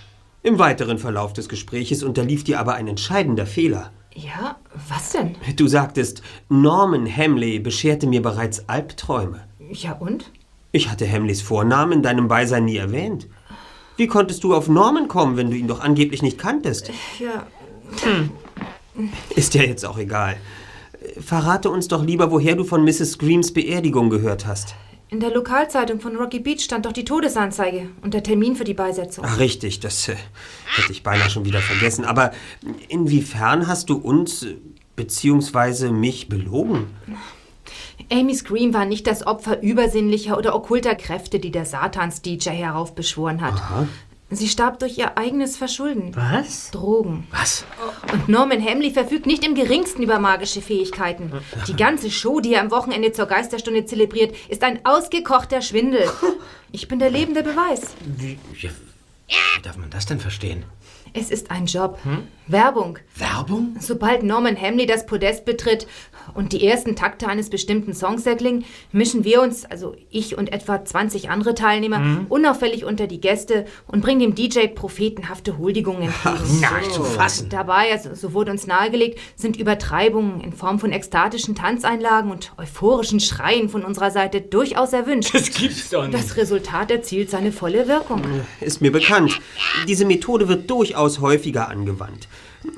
Im weiteren Verlauf des Gespräches unterlief dir aber ein entscheidender Fehler. Ja, was denn? Du sagtest, Norman Hamley bescherte mir bereits Albträume. Ja und? Ich hatte Hamleys Vornamen in deinem Beisein nie erwähnt. Wie konntest du auf Norman kommen, wenn du ihn doch angeblich nicht kanntest? Ja. Ist ja jetzt auch egal. Verrate uns doch lieber, woher du von Mrs. Screams Beerdigung gehört hast. In der Lokalzeitung von Rocky Beach stand doch die Todesanzeige und der Termin für die Beisetzung. Ach, richtig, das äh, hätte ich beinahe schon wieder vergessen. Aber inwiefern hast du uns äh, beziehungsweise mich belogen? Amy Scream war nicht das Opfer übersinnlicher oder okkulter Kräfte, die der Satans-DJ heraufbeschworen hat. Sie starb durch ihr eigenes Verschulden. Was? Drogen. Was? Und Norman Hamley verfügt nicht im geringsten über magische Fähigkeiten. Die ganze Show, die er am Wochenende zur Geisterstunde zelebriert, ist ein ausgekochter Schwindel. Ich bin der lebende Beweis. Wie, wie darf man das denn verstehen? Es ist ein Job. Werbung. Werbung? Sobald Norman Hamley das Podest betritt und die ersten Takte eines bestimmten Songs erklingen, mischen wir uns, also ich und etwa 20 andere Teilnehmer, Mhm. unauffällig unter die Gäste und bringen dem DJ prophetenhafte Huldigungen entgegen. Ach, nicht zu fassen. Dabei, also, so wurde uns nahegelegt, sind Übertreibungen in Form von ekstatischen Tanzeinlagen und euphorischen Schreien von unserer Seite durchaus erwünscht. Das gibt's doch nicht. Das Resultat erzielt seine volle Wirkung. Ist mir bekannt. Diese Methode wird durchaus häufiger angewandt.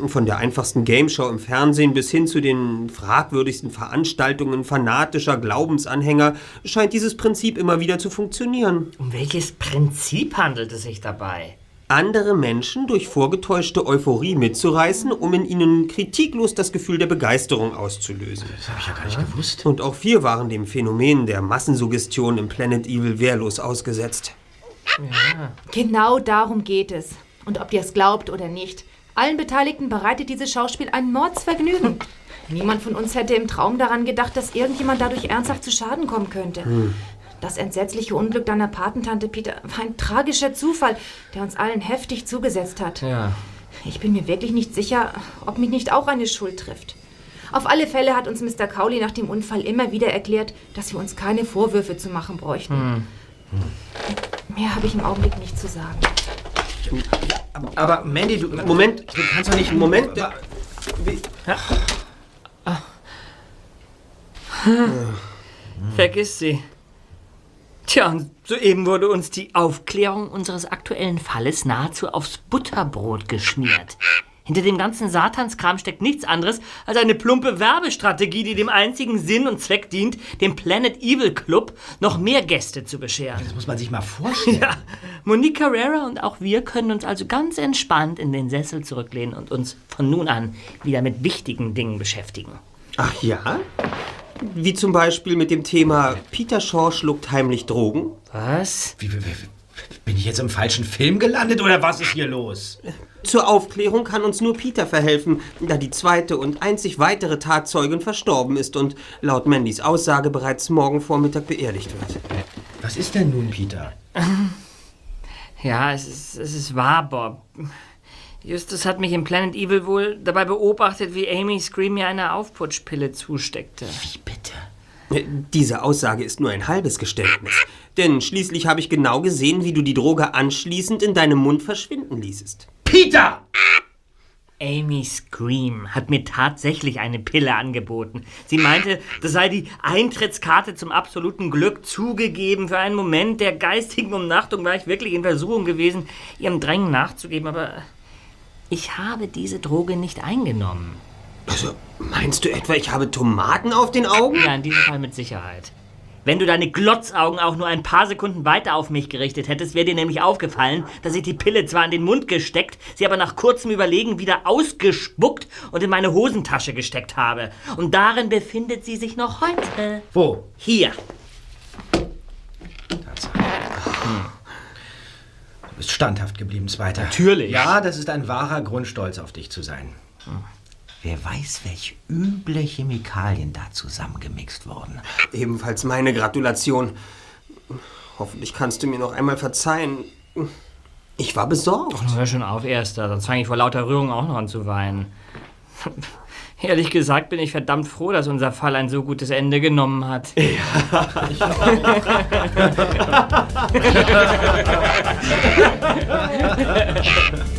Von der einfachsten Gameshow im Fernsehen bis hin zu den fragwürdigsten Veranstaltungen fanatischer Glaubensanhänger scheint dieses Prinzip immer wieder zu funktionieren. Um welches Prinzip handelt es sich dabei? andere Menschen durch vorgetäuschte Euphorie mitzureißen, um in ihnen kritiklos das Gefühl der Begeisterung auszulösen. Das habe ich ja gar nicht gewusst. Und auch wir waren dem Phänomen der Massensuggestion im Planet Evil wehrlos ausgesetzt. Genau darum geht es. Und ob ihr es glaubt oder nicht, allen Beteiligten bereitet dieses Schauspiel ein Mordsvergnügen. Niemand von uns hätte im Traum daran gedacht, dass irgendjemand dadurch ernsthaft zu Schaden kommen könnte. Hm. Das entsetzliche Unglück deiner Patentante Peter war ein tragischer Zufall, der uns allen heftig zugesetzt hat. Ja. Ich bin mir wirklich nicht sicher, ob mich nicht auch eine Schuld trifft. Auf alle Fälle hat uns Mr. Cowley nach dem Unfall immer wieder erklärt, dass wir uns keine Vorwürfe zu machen bräuchten. Hm. Mehr habe ich im Augenblick nicht zu sagen. Aber Mandy, du. Moment, du kannst doch nicht. Moment. Aber- Vergiss sie. Tja, und soeben wurde uns die Aufklärung unseres aktuellen Falles nahezu aufs Butterbrot geschmiert. Hinter dem ganzen Satanskram steckt nichts anderes als eine plumpe Werbestrategie, die dem einzigen Sinn und Zweck dient, dem Planet Evil Club noch mehr Gäste zu bescheren. Das muss man sich mal vorstellen. Ja, Monique Carrera und auch wir können uns also ganz entspannt in den Sessel zurücklehnen und uns von nun an wieder mit wichtigen Dingen beschäftigen. Ach ja? Wie zum Beispiel mit dem Thema Peter Shaw schluckt heimlich Drogen. Was? Wie, wie, wie, bin ich jetzt im falschen Film gelandet oder was ist hier los? Zur Aufklärung kann uns nur Peter verhelfen, da die zweite und einzig weitere Tatzeugin verstorben ist und laut Mandys Aussage bereits morgen Vormittag beerdigt wird. Was ist denn nun, Peter? Ja, es ist, es ist wahr, Bob. Justus hat mich im Planet Evil wohl dabei beobachtet, wie Amy Scream mir eine Aufputschpille zusteckte. Wie bitte? Diese Aussage ist nur ein halbes Geständnis. Denn schließlich habe ich genau gesehen, wie du die Droge anschließend in deinem Mund verschwinden ließest. Peter! Amy Scream hat mir tatsächlich eine Pille angeboten. Sie meinte, das sei die Eintrittskarte zum absoluten Glück. Zugegeben, für einen Moment der geistigen Umnachtung war ich wirklich in Versuchung gewesen, ihrem Drängen nachzugeben, aber ich habe diese Droge nicht eingenommen. Also, meinst du etwa, ich habe Tomaten auf den Augen? Ja, in diesem Fall mit Sicherheit. Wenn du deine Glotzaugen auch nur ein paar Sekunden weiter auf mich gerichtet hättest, wäre dir nämlich aufgefallen, dass ich die Pille zwar in den Mund gesteckt, sie aber nach kurzem Überlegen wieder ausgespuckt und in meine Hosentasche gesteckt habe. Und darin befindet sie sich noch heute. Wo? Hier. Du bist standhaft geblieben, Zweiter. Natürlich. Ja, das ist ein wahrer Grund, stolz auf dich zu sein. Wer weiß, welche üble Chemikalien da zusammengemixt wurden. Ebenfalls meine Gratulation. Hoffentlich kannst du mir noch einmal verzeihen. Ich war besorgt. Ach, hör schon auf, Erster, sonst fange ich vor lauter Rührung auch noch an zu weinen. Ehrlich gesagt bin ich verdammt froh, dass unser Fall ein so gutes Ende genommen hat. Ja, ich Justus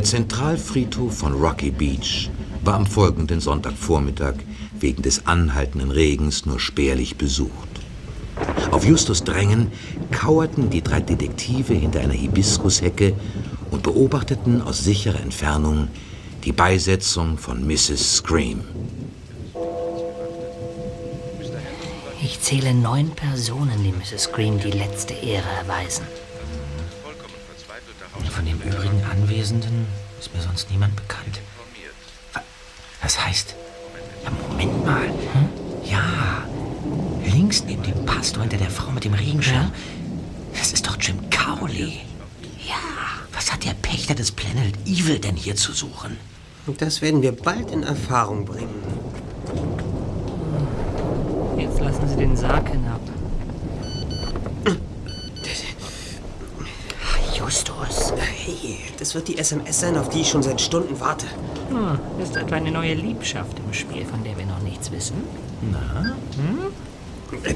Der Zentralfriedhof von Rocky Beach war am folgenden Sonntagvormittag wegen des anhaltenden Regens nur spärlich besucht. Auf Justus Drängen kauerten die drei Detektive hinter einer Hibiskushecke und beobachteten aus sicherer Entfernung die Beisetzung von Mrs. Scream. Ich zähle neun Personen, die Mrs. Scream die letzte Ehre erweisen. Anwesenden ist mir sonst niemand bekannt. Das heißt, ja, Moment mal. Ja, links neben dem Pastor hinter der Frau mit dem Regenschirm, das ist doch Jim Cowley. Ja, was hat der Pächter des Planet Evil denn hier zu suchen? Das werden wir bald in Erfahrung bringen. Jetzt lassen Sie den Sarg hinab. Justus. Hey, das wird die SMS sein, auf die ich schon seit Stunden warte. Hm, ist etwa eine neue Liebschaft im Spiel, von der wir noch nichts wissen? Na? Hm?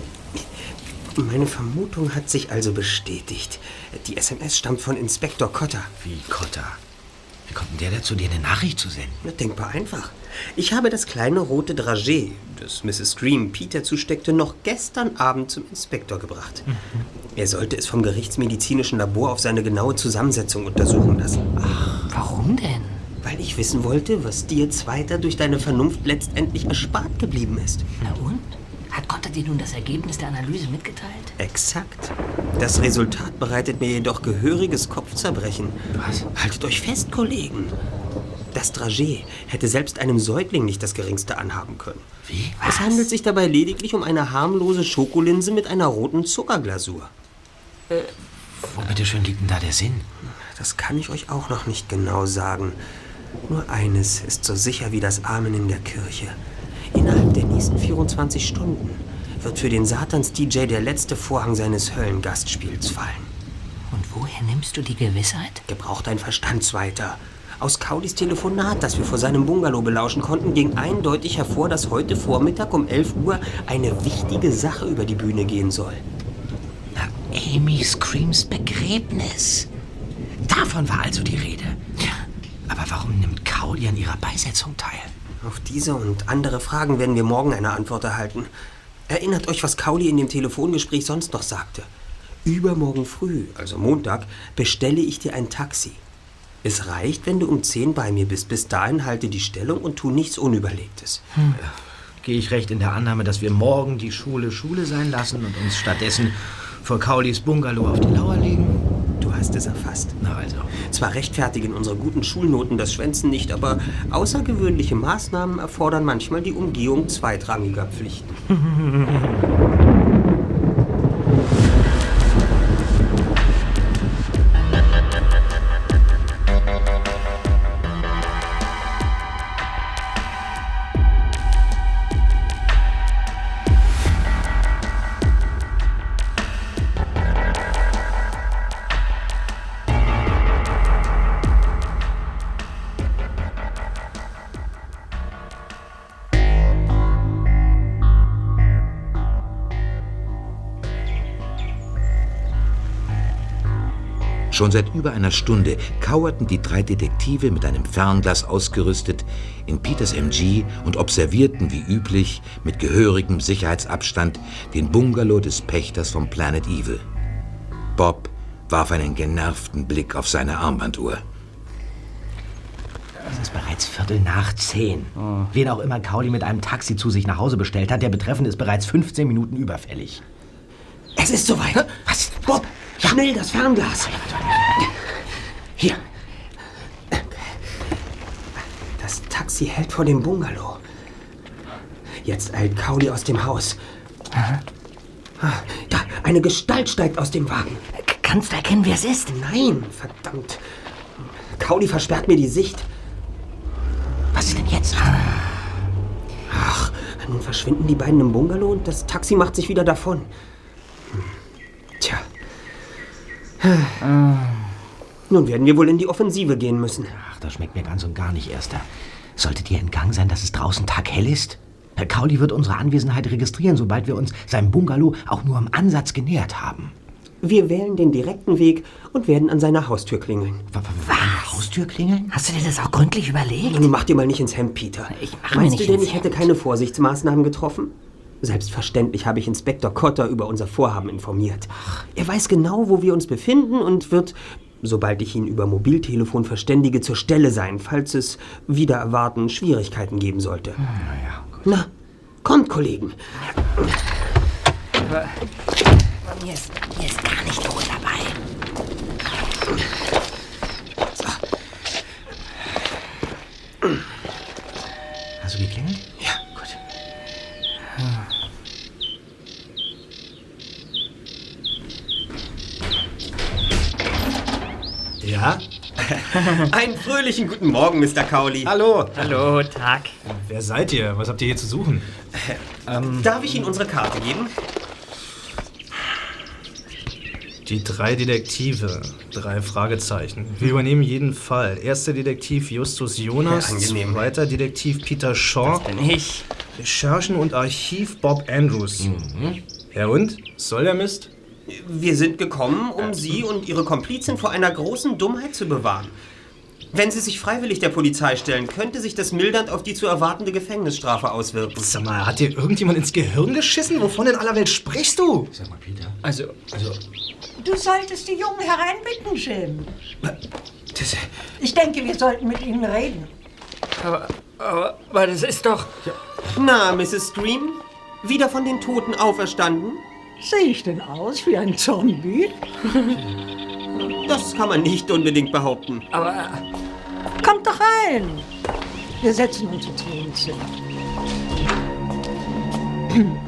Meine Vermutung hat sich also bestätigt. Die SMS stammt von Inspektor Cotter. Wie Cotter? Wie kommt denn der dazu, dir eine Nachricht zu senden? Na, denkbar einfach. Ich habe das kleine rote Dragé, das Mrs. Scream Peter zusteckte, noch gestern Abend zum Inspektor gebracht. Er sollte es vom gerichtsmedizinischen Labor auf seine genaue Zusammensetzung untersuchen lassen. Ach, warum denn? Weil ich wissen wollte, was dir Zweiter durch deine Vernunft letztendlich erspart geblieben ist. Na und? Hat Cotter dir nun das Ergebnis der Analyse mitgeteilt? Exakt. Das Resultat bereitet mir jedoch gehöriges Kopfzerbrechen. Was? Haltet euch fest, Kollegen. Das Dragé hätte selbst einem Säugling nicht das geringste anhaben können. Wie? Es handelt sich dabei lediglich um eine harmlose Schokolinse mit einer roten Zuckerglasur. Äh, wo bitteschön liegt denn da der Sinn? Das kann ich euch auch noch nicht genau sagen. Nur eines ist so sicher wie das Amen in der Kirche. Innerhalb der nächsten 24 Stunden wird für den Satans-DJ der letzte Vorhang seines Höllengastspiels fallen. Und woher nimmst du die Gewissheit? Gebraucht dein Verstand weiter. Aus Cowleys Telefonat, das wir vor seinem Bungalow belauschen konnten, ging eindeutig hervor, dass heute Vormittag um 11 Uhr eine wichtige Sache über die Bühne gehen soll. Na, Amy Screams Begräbnis. Davon war also die Rede. Aber warum nimmt Cowley an ihrer Beisetzung teil? Auf diese und andere Fragen werden wir morgen eine Antwort erhalten. Erinnert euch, was Cowley in dem Telefongespräch sonst noch sagte. Übermorgen früh, also Montag, bestelle ich dir ein Taxi. Es reicht, wenn du um 10 bei mir bist. Bis dahin halte die Stellung und tu nichts Unüberlegtes. Hm. Gehe ich recht in der Annahme, dass wir morgen die Schule Schule sein lassen und uns stattdessen vor Cowleys Bungalow auf die Lauer legen? Du hast es erfasst. Na also. Zwar rechtfertigen unsere guten Schulnoten das Schwänzen nicht, aber außergewöhnliche Maßnahmen erfordern manchmal die Umgehung zweitrangiger Pflichten. Schon seit über einer Stunde kauerten die drei Detektive mit einem Fernglas ausgerüstet in Peters MG und observierten wie üblich mit gehörigem Sicherheitsabstand den Bungalow des Pächters vom Planet Evil. Bob warf einen genervten Blick auf seine Armbanduhr. Es ist bereits Viertel nach zehn. Wen auch immer Cowley mit einem Taxi zu sich nach Hause bestellt hat, der Betreffende ist bereits 15 Minuten überfällig. Es ist soweit. Was? Bob, schnell das Fernglas. Hier. Das Taxi hält vor dem Bungalow. Jetzt eilt Cowley aus dem Haus. Ah, Da, eine Gestalt steigt aus dem Wagen. Kannst du erkennen, wer es ist? Nein, verdammt. Cowley versperrt mir die Sicht. Was ist denn jetzt? Ach, nun verschwinden die beiden im Bungalow und das Taxi macht sich wieder davon. Hm. Tja. Nun werden wir wohl in die Offensive gehen müssen. Ach, das schmeckt mir ganz und gar nicht, Erster. Sollte dir entgangen sein, dass es draußen taghell ist? Herr Cowley wird unsere Anwesenheit registrieren, sobald wir uns seinem Bungalow auch nur im Ansatz genähert haben. Wir wählen den direkten Weg und werden an seiner Haustür klingeln. Was? Haustür klingeln? Hast du dir das auch gründlich überlegt? Nun mach dir mal nicht ins Hemd, Peter. Ich mach mir Meinst nicht du denn, ins ich hätte keine Vorsichtsmaßnahmen getroffen? Selbstverständlich habe ich Inspektor Cotter über unser Vorhaben informiert. Er weiß genau, wo wir uns befinden und wird, sobald ich ihn über Mobiltelefon verständige, zur Stelle sein, falls es wieder erwarten Schwierigkeiten geben sollte. Naja, Na, kommt, Kollegen. Aber mir ist, mir ist gar nicht wohl dabei. Hast Einen fröhlichen guten Morgen, Mr. Cowley. Hallo. Hallo, Tag. Wer seid ihr? Was habt ihr hier zu suchen? Darf ich Ihnen unsere Karte geben? Die drei Detektive. Drei Fragezeichen. Wir übernehmen jeden Fall. Erster Detektiv Justus Jonas. Ja, angenehm. Zweiter Detektiv Peter Shaw. Das bin ich. Recherchen und Archiv Bob Andrews. Ja und? Was soll der Mist? Wir sind gekommen, um Sie und Ihre Komplizin vor einer großen Dummheit zu bewahren. Wenn Sie sich freiwillig der Polizei stellen, könnte sich das mildernd auf die zu erwartende Gefängnisstrafe auswirken. Sag mal, hat dir irgendjemand ins Gehirn geschissen? Wovon in aller Welt sprichst du? Sag mal, Peter. Also, also, Du solltest die Jungen hereinbitten, Jim. Das, Ich denke, wir sollten mit ihnen reden. aber, aber, aber das ist doch... na, Mrs. Stream? Wieder von den Toten auferstanden? Sehe ich denn aus wie ein Zombie? Das kann man nicht unbedingt behaupten. Aber, Kommt doch rein. Wir setzen uns ins Wohnzimmer. Nehmt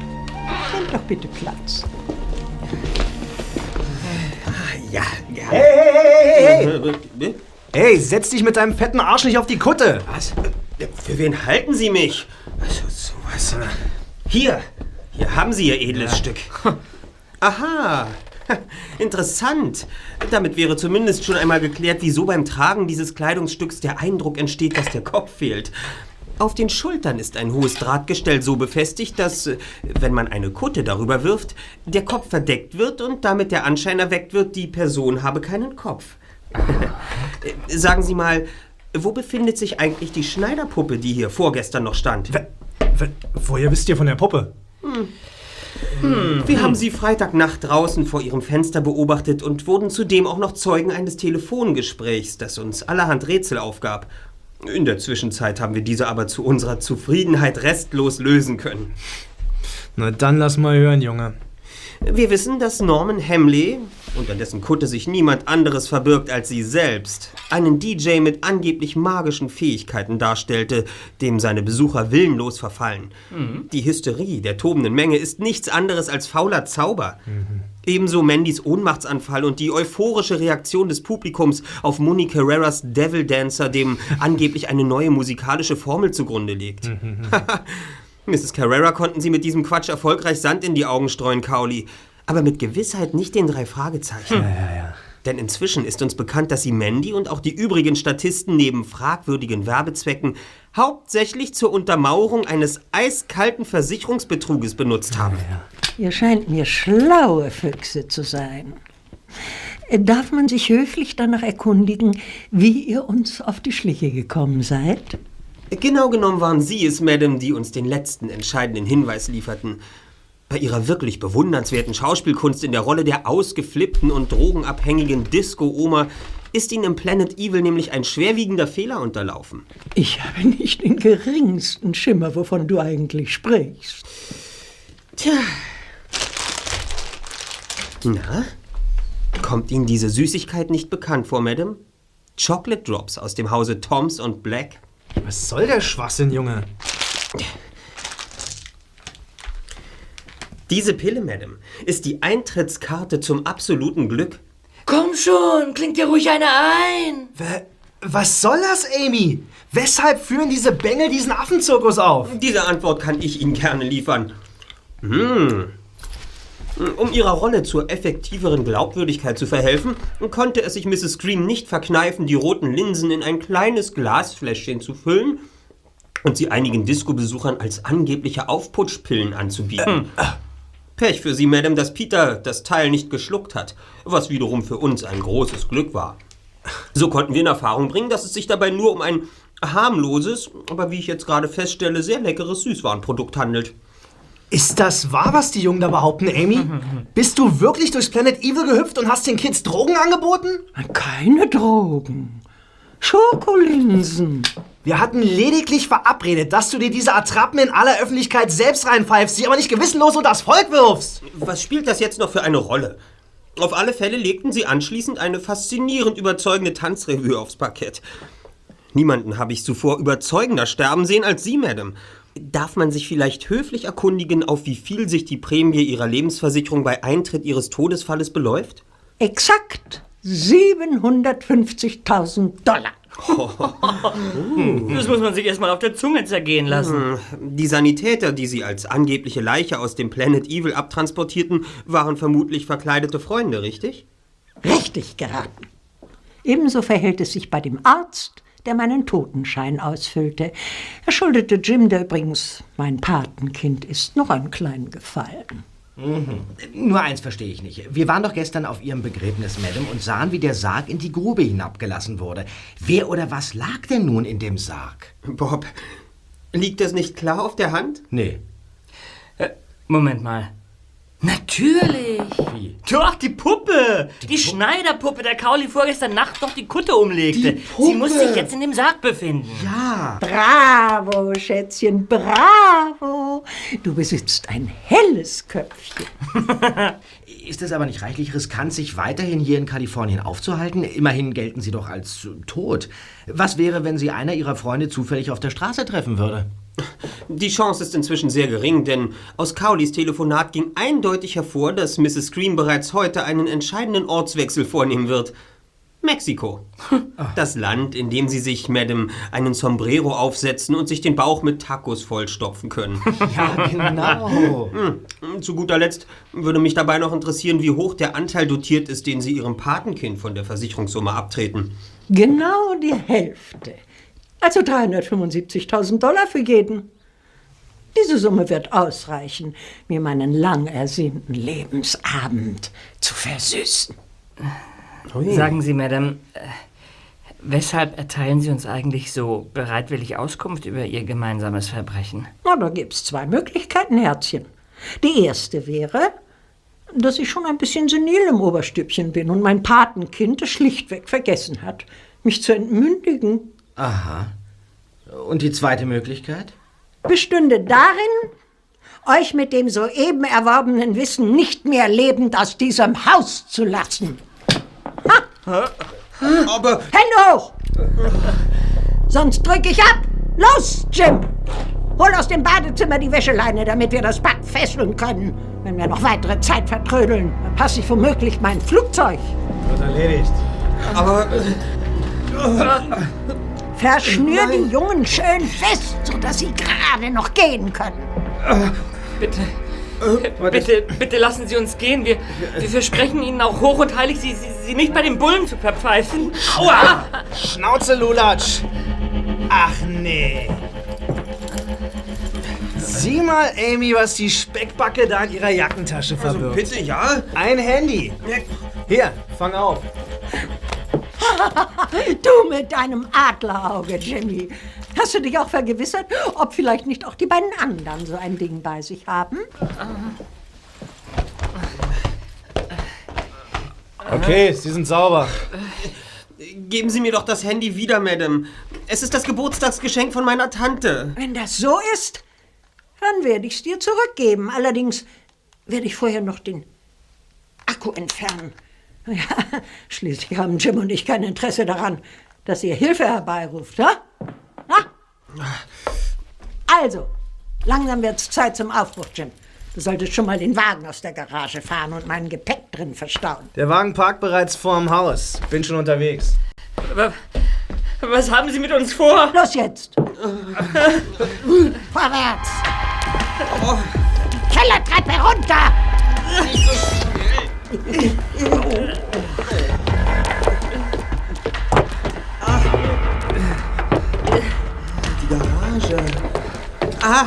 doch bitte Platz. Ja, ja. Hey, hey, hey, hey, hey! Äh, Hey, setz dich mit deinem fetten Arsch nicht auf die Kutte! Was? Für wen halten Sie mich? Also, sowas. Hier, hier haben Sie Ihr edles Stück. Aha, interessant. Damit wäre zumindest schon einmal geklärt, wieso beim Tragen dieses Kleidungsstücks der Eindruck entsteht, dass der Kopf fehlt. Auf den Schultern ist ein hohes Drahtgestell so befestigt, dass, äh, wenn man eine Kutte darüber wirft, der Kopf verdeckt wird und damit der Anschein erweckt wird, die Person habe keinen Kopf. Äh, Sagen Sie mal, wo befindet sich eigentlich die Schneiderpuppe, die hier vorgestern noch stand? Woher wisst ihr von der Puppe? Wir haben sie Freitagnacht draußen vor ihrem Fenster beobachtet und wurden zudem auch noch Zeugen eines Telefongesprächs, das uns allerhand Rätsel aufgab. In der Zwischenzeit haben wir diese aber zu unserer Zufriedenheit restlos lösen können. Na dann lass mal hören, Junge. Wir wissen, dass Norman Hamley, unter dessen Kutte sich niemand anderes verbirgt als sie selbst, einen DJ mit angeblich magischen Fähigkeiten darstellte, dem seine Besucher willenlos verfallen. Die Hysterie der tobenden Menge ist nichts anderes als fauler Zauber. Ebenso Mandys Ohnmachtsanfall und die euphorische Reaktion des Publikums auf Moni Carreras Devil Dancer, dem angeblich eine neue musikalische Formel zugrunde liegt. Mrs. Carrera konnten Sie mit diesem Quatsch erfolgreich Sand in die Augen streuen, Cowley. Aber mit Gewissheit nicht den drei Fragezeichen. Denn inzwischen ist uns bekannt, dass Sie Mandy und auch die übrigen Statisten neben fragwürdigen Werbezwecken hauptsächlich zur Untermauerung eines eiskalten Versicherungsbetruges benutzt haben. Ihr scheint mir schlaue Füchse zu sein. Darf man sich höflich danach erkundigen, wie ihr uns auf die Schliche gekommen seid? Genau genommen waren Sie es, Madame, die uns den letzten entscheidenden Hinweis lieferten. Bei Ihrer wirklich bewundernswerten Schauspielkunst in der Rolle der ausgeflippten und drogenabhängigen Disco-Oma ist Ihnen im Planet Evil nämlich ein schwerwiegender Fehler unterlaufen. Ich habe nicht den geringsten Schimmer, wovon du eigentlich sprichst. Tja. Na? Kommt Ihnen diese Süßigkeit nicht bekannt vor, Madame? Chocolate Drops aus dem Hause Toms und Black? Was soll der Schwachsinn, Junge? Diese Pille, Madame, ist die Eintrittskarte zum absoluten Glück. Komm schon, klingt dir ruhig eine ein. Was soll das, Amy? Weshalb führen diese Bengel diesen Affenzirkus auf? Diese Antwort kann ich Ihnen gerne liefern. Hm. Um ihrer Rolle zur effektiveren Glaubwürdigkeit zu verhelfen, konnte es sich Mrs. Scream nicht verkneifen, die roten Linsen in ein kleines Glasfläschchen zu füllen und sie einigen Disco-Besuchern als angebliche Aufputschpillen anzubieten. Pech für Sie, Madame, dass Peter das Teil nicht geschluckt hat, was wiederum für uns ein großes Glück war. So konnten wir in Erfahrung bringen, dass es sich dabei nur um ein harmloses, aber wie ich jetzt gerade feststelle, sehr leckeres Süßwarenprodukt handelt. Ist das wahr, was die Jungen da behaupten, Amy? Bist du wirklich durchs Planet Evil gehüpft und hast den Kids Drogen angeboten? Keine Drogen. Schokolinsen. Wir hatten lediglich verabredet, dass du dir diese Attrappen in aller Öffentlichkeit selbst reinpfeifst, sie aber nicht gewissenlos unter das Volk wirfst. Was spielt das jetzt noch für eine Rolle? Auf alle Fälle legten sie anschließend eine faszinierend überzeugende Tanzrevue aufs Parkett. Niemanden habe ich zuvor überzeugender sterben sehen als Sie, Madame. Darf man sich vielleicht höflich erkundigen, auf wie viel sich die Prämie Ihrer Lebensversicherung bei Eintritt Ihres Todesfalles beläuft? Exakt 750.000 Dollar. Das muss man sich erstmal auf der Zunge zergehen lassen. Hm, Die Sanitäter, die sie als angebliche Leiche aus dem Planet Evil abtransportierten, waren vermutlich verkleidete Freunde, richtig? Richtig geraten. Ebenso verhält es sich bei dem Arzt, der meinen Totenschein ausfüllte. Er schuldete Jim, der übrigens mein Patenkind ist, noch einen kleinen Gefallen. Mhm. Nur eins verstehe ich nicht. Wir waren doch gestern auf Ihrem Begräbnis, Madame, und sahen, wie der Sarg in die Grube hinabgelassen wurde. Wer oder was lag denn nun in dem Sarg? Bob, liegt das nicht klar auf der Hand? Nee. Moment mal. Natürlich. Wie? Doch, die Puppe. Die, Schneiderpuppe, der Kauli vorgestern Nacht noch die Kutte umlegte. Die Puppe. Sie muss sich jetzt in dem Sarg befinden. Ja. Bravo, Schätzchen, bravo. Du besitzt ein helles Köpfchen. Ist es aber nicht reichlich riskant, sich weiterhin hier in Kalifornien aufzuhalten? Immerhin gelten Sie doch als tot. Was wäre, wenn Sie einer Ihrer Freunde zufällig auf der Straße treffen würde? Die Chance ist inzwischen sehr gering, denn aus Cowleys Telefonat ging eindeutig hervor, dass Mrs. Scream bereits heute einen entscheidenden Ortswechsel vornehmen wird. Mexiko. Das Land, in dem sie sich, Madame, einen Sombrero aufsetzen und sich den Bauch mit Tacos vollstopfen können. Ja, genau. Hm, Zu guter Letzt würde mich dabei noch interessieren, wie hoch der Anteil dotiert ist, den Sie Ihrem Patenkind von der Versicherungssumme abtreten. Genau die Hälfte. Also 375.000 Dollar für jeden. Diese Summe wird ausreichen, mir meinen lang ersehnten Lebensabend zu versüßen. Sagen Sie, Madame, äh, weshalb erteilen Sie uns eigentlich so bereitwillig Auskunft über Ihr gemeinsames Verbrechen? Na, da gibt's zwei Möglichkeiten, Herzchen. Die erste wäre, dass ich schon ein bisschen senil im Oberstübchen bin und mein Patenkind es schlichtweg vergessen hat, mich zu entmündigen. Aha. Und die zweite Möglichkeit? bestünde darin, euch mit dem soeben erworbenen Wissen nicht mehr lebend aus diesem Haus zu lassen. Aber. Hände hoch! Sonst drück ich ab! Los, Jim! Hol aus dem Badezimmer die Wäscheleine, damit wir das Bad fesseln können. Wenn wir noch weitere Zeit vertrödeln, dann passe ich womöglich mein Flugzeug. Wird erledigt. Aber. Verschnür die Jungen schön fest, sodass sie gerade noch gehen können. Bitte. Bitte, bitte lassen Sie uns gehen. Wir, wir versprechen Ihnen auch hoch und heilig, Sie, Sie, Sie nicht bei den Bullen zu verpfeifen. Aua! Schnauze, Lulatsch! Ach nee. Sieh mal, Amy, was die Speckbacke da in ihrer Jackentasche verbirgt. bitte, ja? Ein Handy. Hier, fang auf. Du mit deinem Adlerauge, Jimmy. Hast du dich auch vergewissert, ob vielleicht nicht auch die beiden anderen so ein Ding bei sich haben? Okay, sie sind sauber. Geben Sie mir doch das Handy wieder, Madame. Es ist das Geburtstagsgeschenk von meiner Tante. Wenn das so ist, dann werde ich es dir zurückgeben. Allerdings werde ich vorher noch den Akku entfernen. Ja, schließlich haben Jim und ich kein Interesse daran, dass ihr Hilfe herbeiruft, ha? Also, langsam wird's Zeit zum Aufbruch, Jim. Du solltest schon mal den Wagen aus der Garage fahren und mein Gepäck drin verstauen. Der Wagen parkt bereits vorm Haus. Bin schon unterwegs. Aber was haben Sie mit uns vor? Los jetzt! Vorwärts! Die Kellertreppe runter! Die Garage. Ah,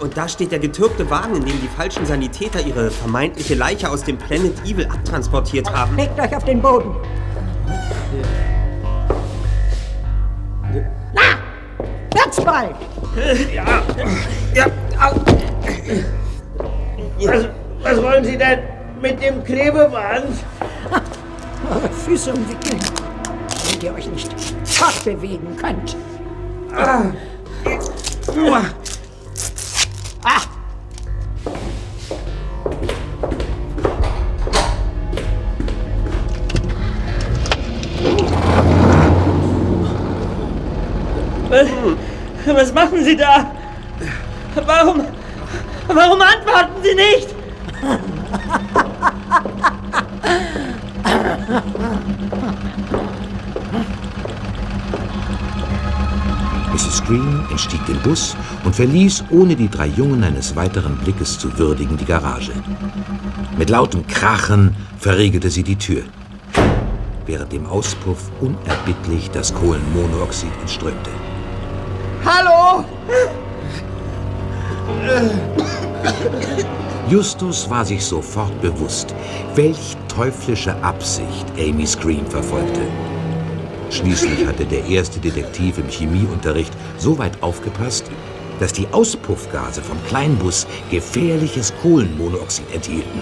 und da steht der getürkte Wagen, in dem die falschen Sanitäter ihre vermeintliche Leiche aus dem Planet Evil abtransportiert haben. Legt euch auf den Boden! Na! Wird's bald! Ja, ja. Was, was wollen Sie denn mit dem Klebeband? Eure Füße umwickeln, damit ihr euch nicht fortbewegen könnt. Ah. Ah! Was, was machen Sie da? Warum, warum antworten Sie nicht? Scream, entstieg den Bus und verließ, ohne die drei Jungen eines weiteren Blickes zu würdigen, die Garage. Mit lautem Krachen verriegelte sie die Tür, während dem Auspuff unerbittlich das Kohlenmonoxid entströmte. Hallo! Justus war sich sofort bewusst, welch teuflische Absicht Amy Scream verfolgte. Schließlich hatte der erste Detektiv im Chemieunterricht so weit aufgepasst, dass die Auspuffgase vom Kleinbus gefährliches Kohlenmonoxid enthielten.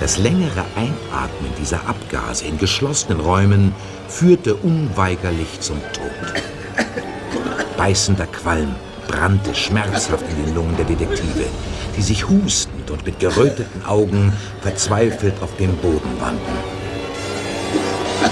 Das längere Einatmen dieser Abgase in geschlossenen Räumen führte unweigerlich zum Tod. Beißender Qualm brannte schmerzhaft in den Lungen der Detektive, die sich hustend und mit geröteten Augen verzweifelt auf den Boden wandten.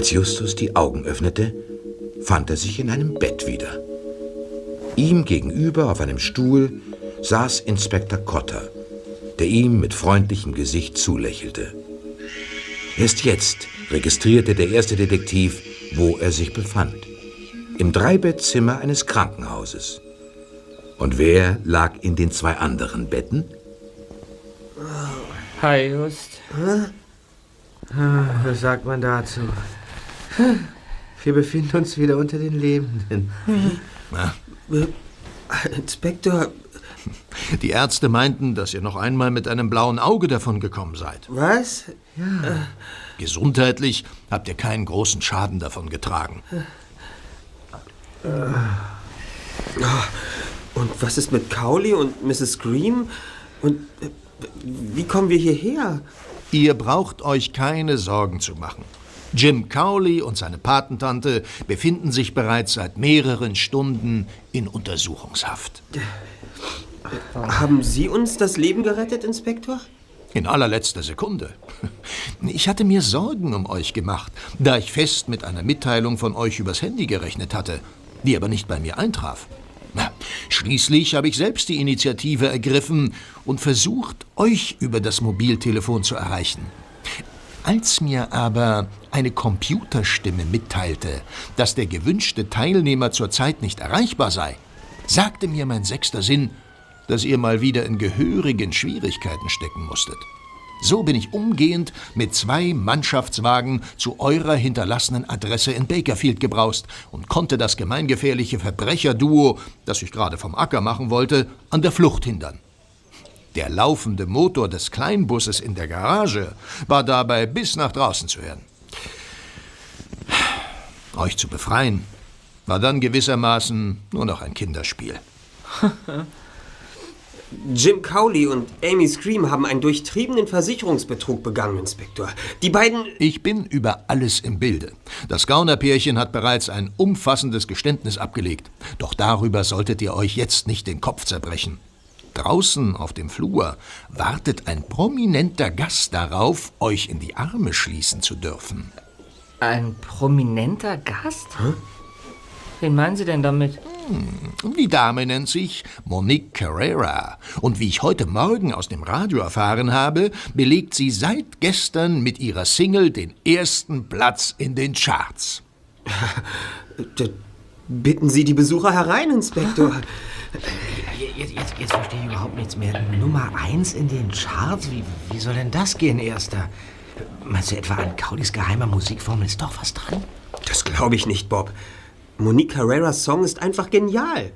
Als Justus die Augen öffnete, fand er sich in einem Bett wieder. Ihm gegenüber auf einem Stuhl saß Inspektor Cotter, der ihm mit freundlichem Gesicht zulächelte. Erst jetzt registrierte der erste Detektiv, wo er sich befand. Im Dreibettzimmer eines Krankenhauses. Und wer lag in den zwei anderen Betten? Hi, Just. Ah, Was sagt man dazu? Wir befinden uns wieder unter den Lebenden. Na? Inspektor, Die Ärzte meinten, dass ihr noch einmal mit einem blauen Auge davon gekommen seid. Was? Ja. Gesundheitlich habt ihr keinen großen Schaden davon getragen. Ah, Und was ist mit Cowley und Mrs. Scream? Und äh, wie kommen wir hierher? Ihr braucht euch keine Sorgen zu machen. Jim Cowley und seine Patentante befinden sich bereits seit mehreren Stunden in Untersuchungshaft. Haben Sie uns das Leben gerettet, Inspektor? In allerletzter Sekunde. Ich hatte mir Sorgen um euch gemacht, da ich fest mit einer Mitteilung von euch übers Handy gerechnet hatte, die aber nicht bei mir eintraf. Schließlich habe ich selbst die Initiative ergriffen und versucht, euch über das Mobiltelefon zu erreichen. Als mir aber eine Computerstimme mitteilte, dass der gewünschte Teilnehmer zurzeit nicht erreichbar sei, sagte mir mein sechster Sinn, dass ihr mal wieder in gehörigen Schwierigkeiten stecken musstet. So bin ich umgehend mit zwei Mannschaftswagen zu eurer hinterlassenen Adresse in Bakerfield gebraust und konnte das gemeingefährliche Verbrecherduo, das ich gerade vom Acker machen wollte, an der Flucht hindern. Der laufende Motor des Kleinbusses in der Garage war dabei bis nach draußen zu hören. Euch zu befreien war dann gewissermaßen nur noch ein Kinderspiel. Jim Cowley und Amy Scream haben einen durchtriebenen Versicherungsbetrug begangen, Inspektor. Die beiden. Ich bin über alles im Bilde. Das Gaunerpärchen hat bereits ein umfassendes Geständnis abgelegt. Doch darüber solltet ihr euch jetzt nicht den Kopf zerbrechen. Draußen auf dem Flur wartet ein prominenter Gast darauf, euch in die Arme schließen zu dürfen. Ein prominenter Gast? Wen meinen Sie denn damit? Hm, Die Dame nennt sich Monique Carrera. Und wie ich heute Morgen aus dem Radio erfahren habe, belegt sie seit gestern mit ihrer Single den ersten Platz in den Charts. Bitten Sie die Besucher herein, Inspektor. Jetzt, jetzt, jetzt verstehe ich überhaupt nichts mehr. Nummer eins in den Charts? Wie, wie soll denn das gehen, Erster? Meinst du etwa an Cowleys geheimer Musikformel ist doch was dran? Das glaube ich nicht, Bob. Monique Carreras Song ist einfach genial.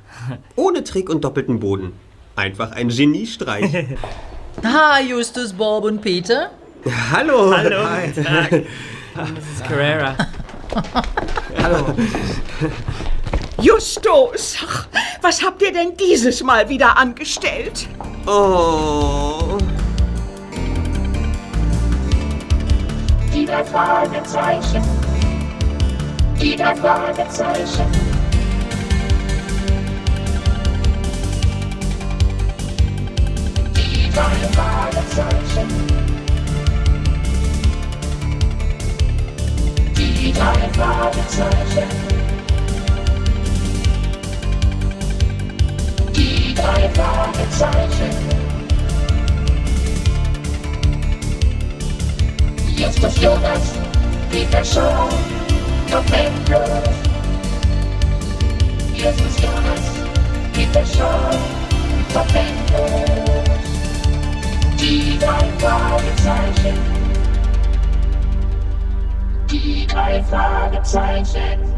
Ohne Trick und doppelten Boden. Einfach ein Geniestreich. Ha, Justus, Bob und Peter. Hallo. Hallo, Hi. guten Tag. Mrs. Carrera. Hallo. Justus, ach, was habt ihr denn dieses Mal wieder angestellt? Oh. Die drei Fragezeichen. Die drei Fragezeichen. Die drei Fragezeichen. Die drei Fragezeichen. Die drei Fragezeichen. Ist Jonas, Peter Shaw, endlos. Jetzt ist Jonas, Peter Shaw, noch endlos. Die drei Fragezeichen. Die drei Fragezeichen.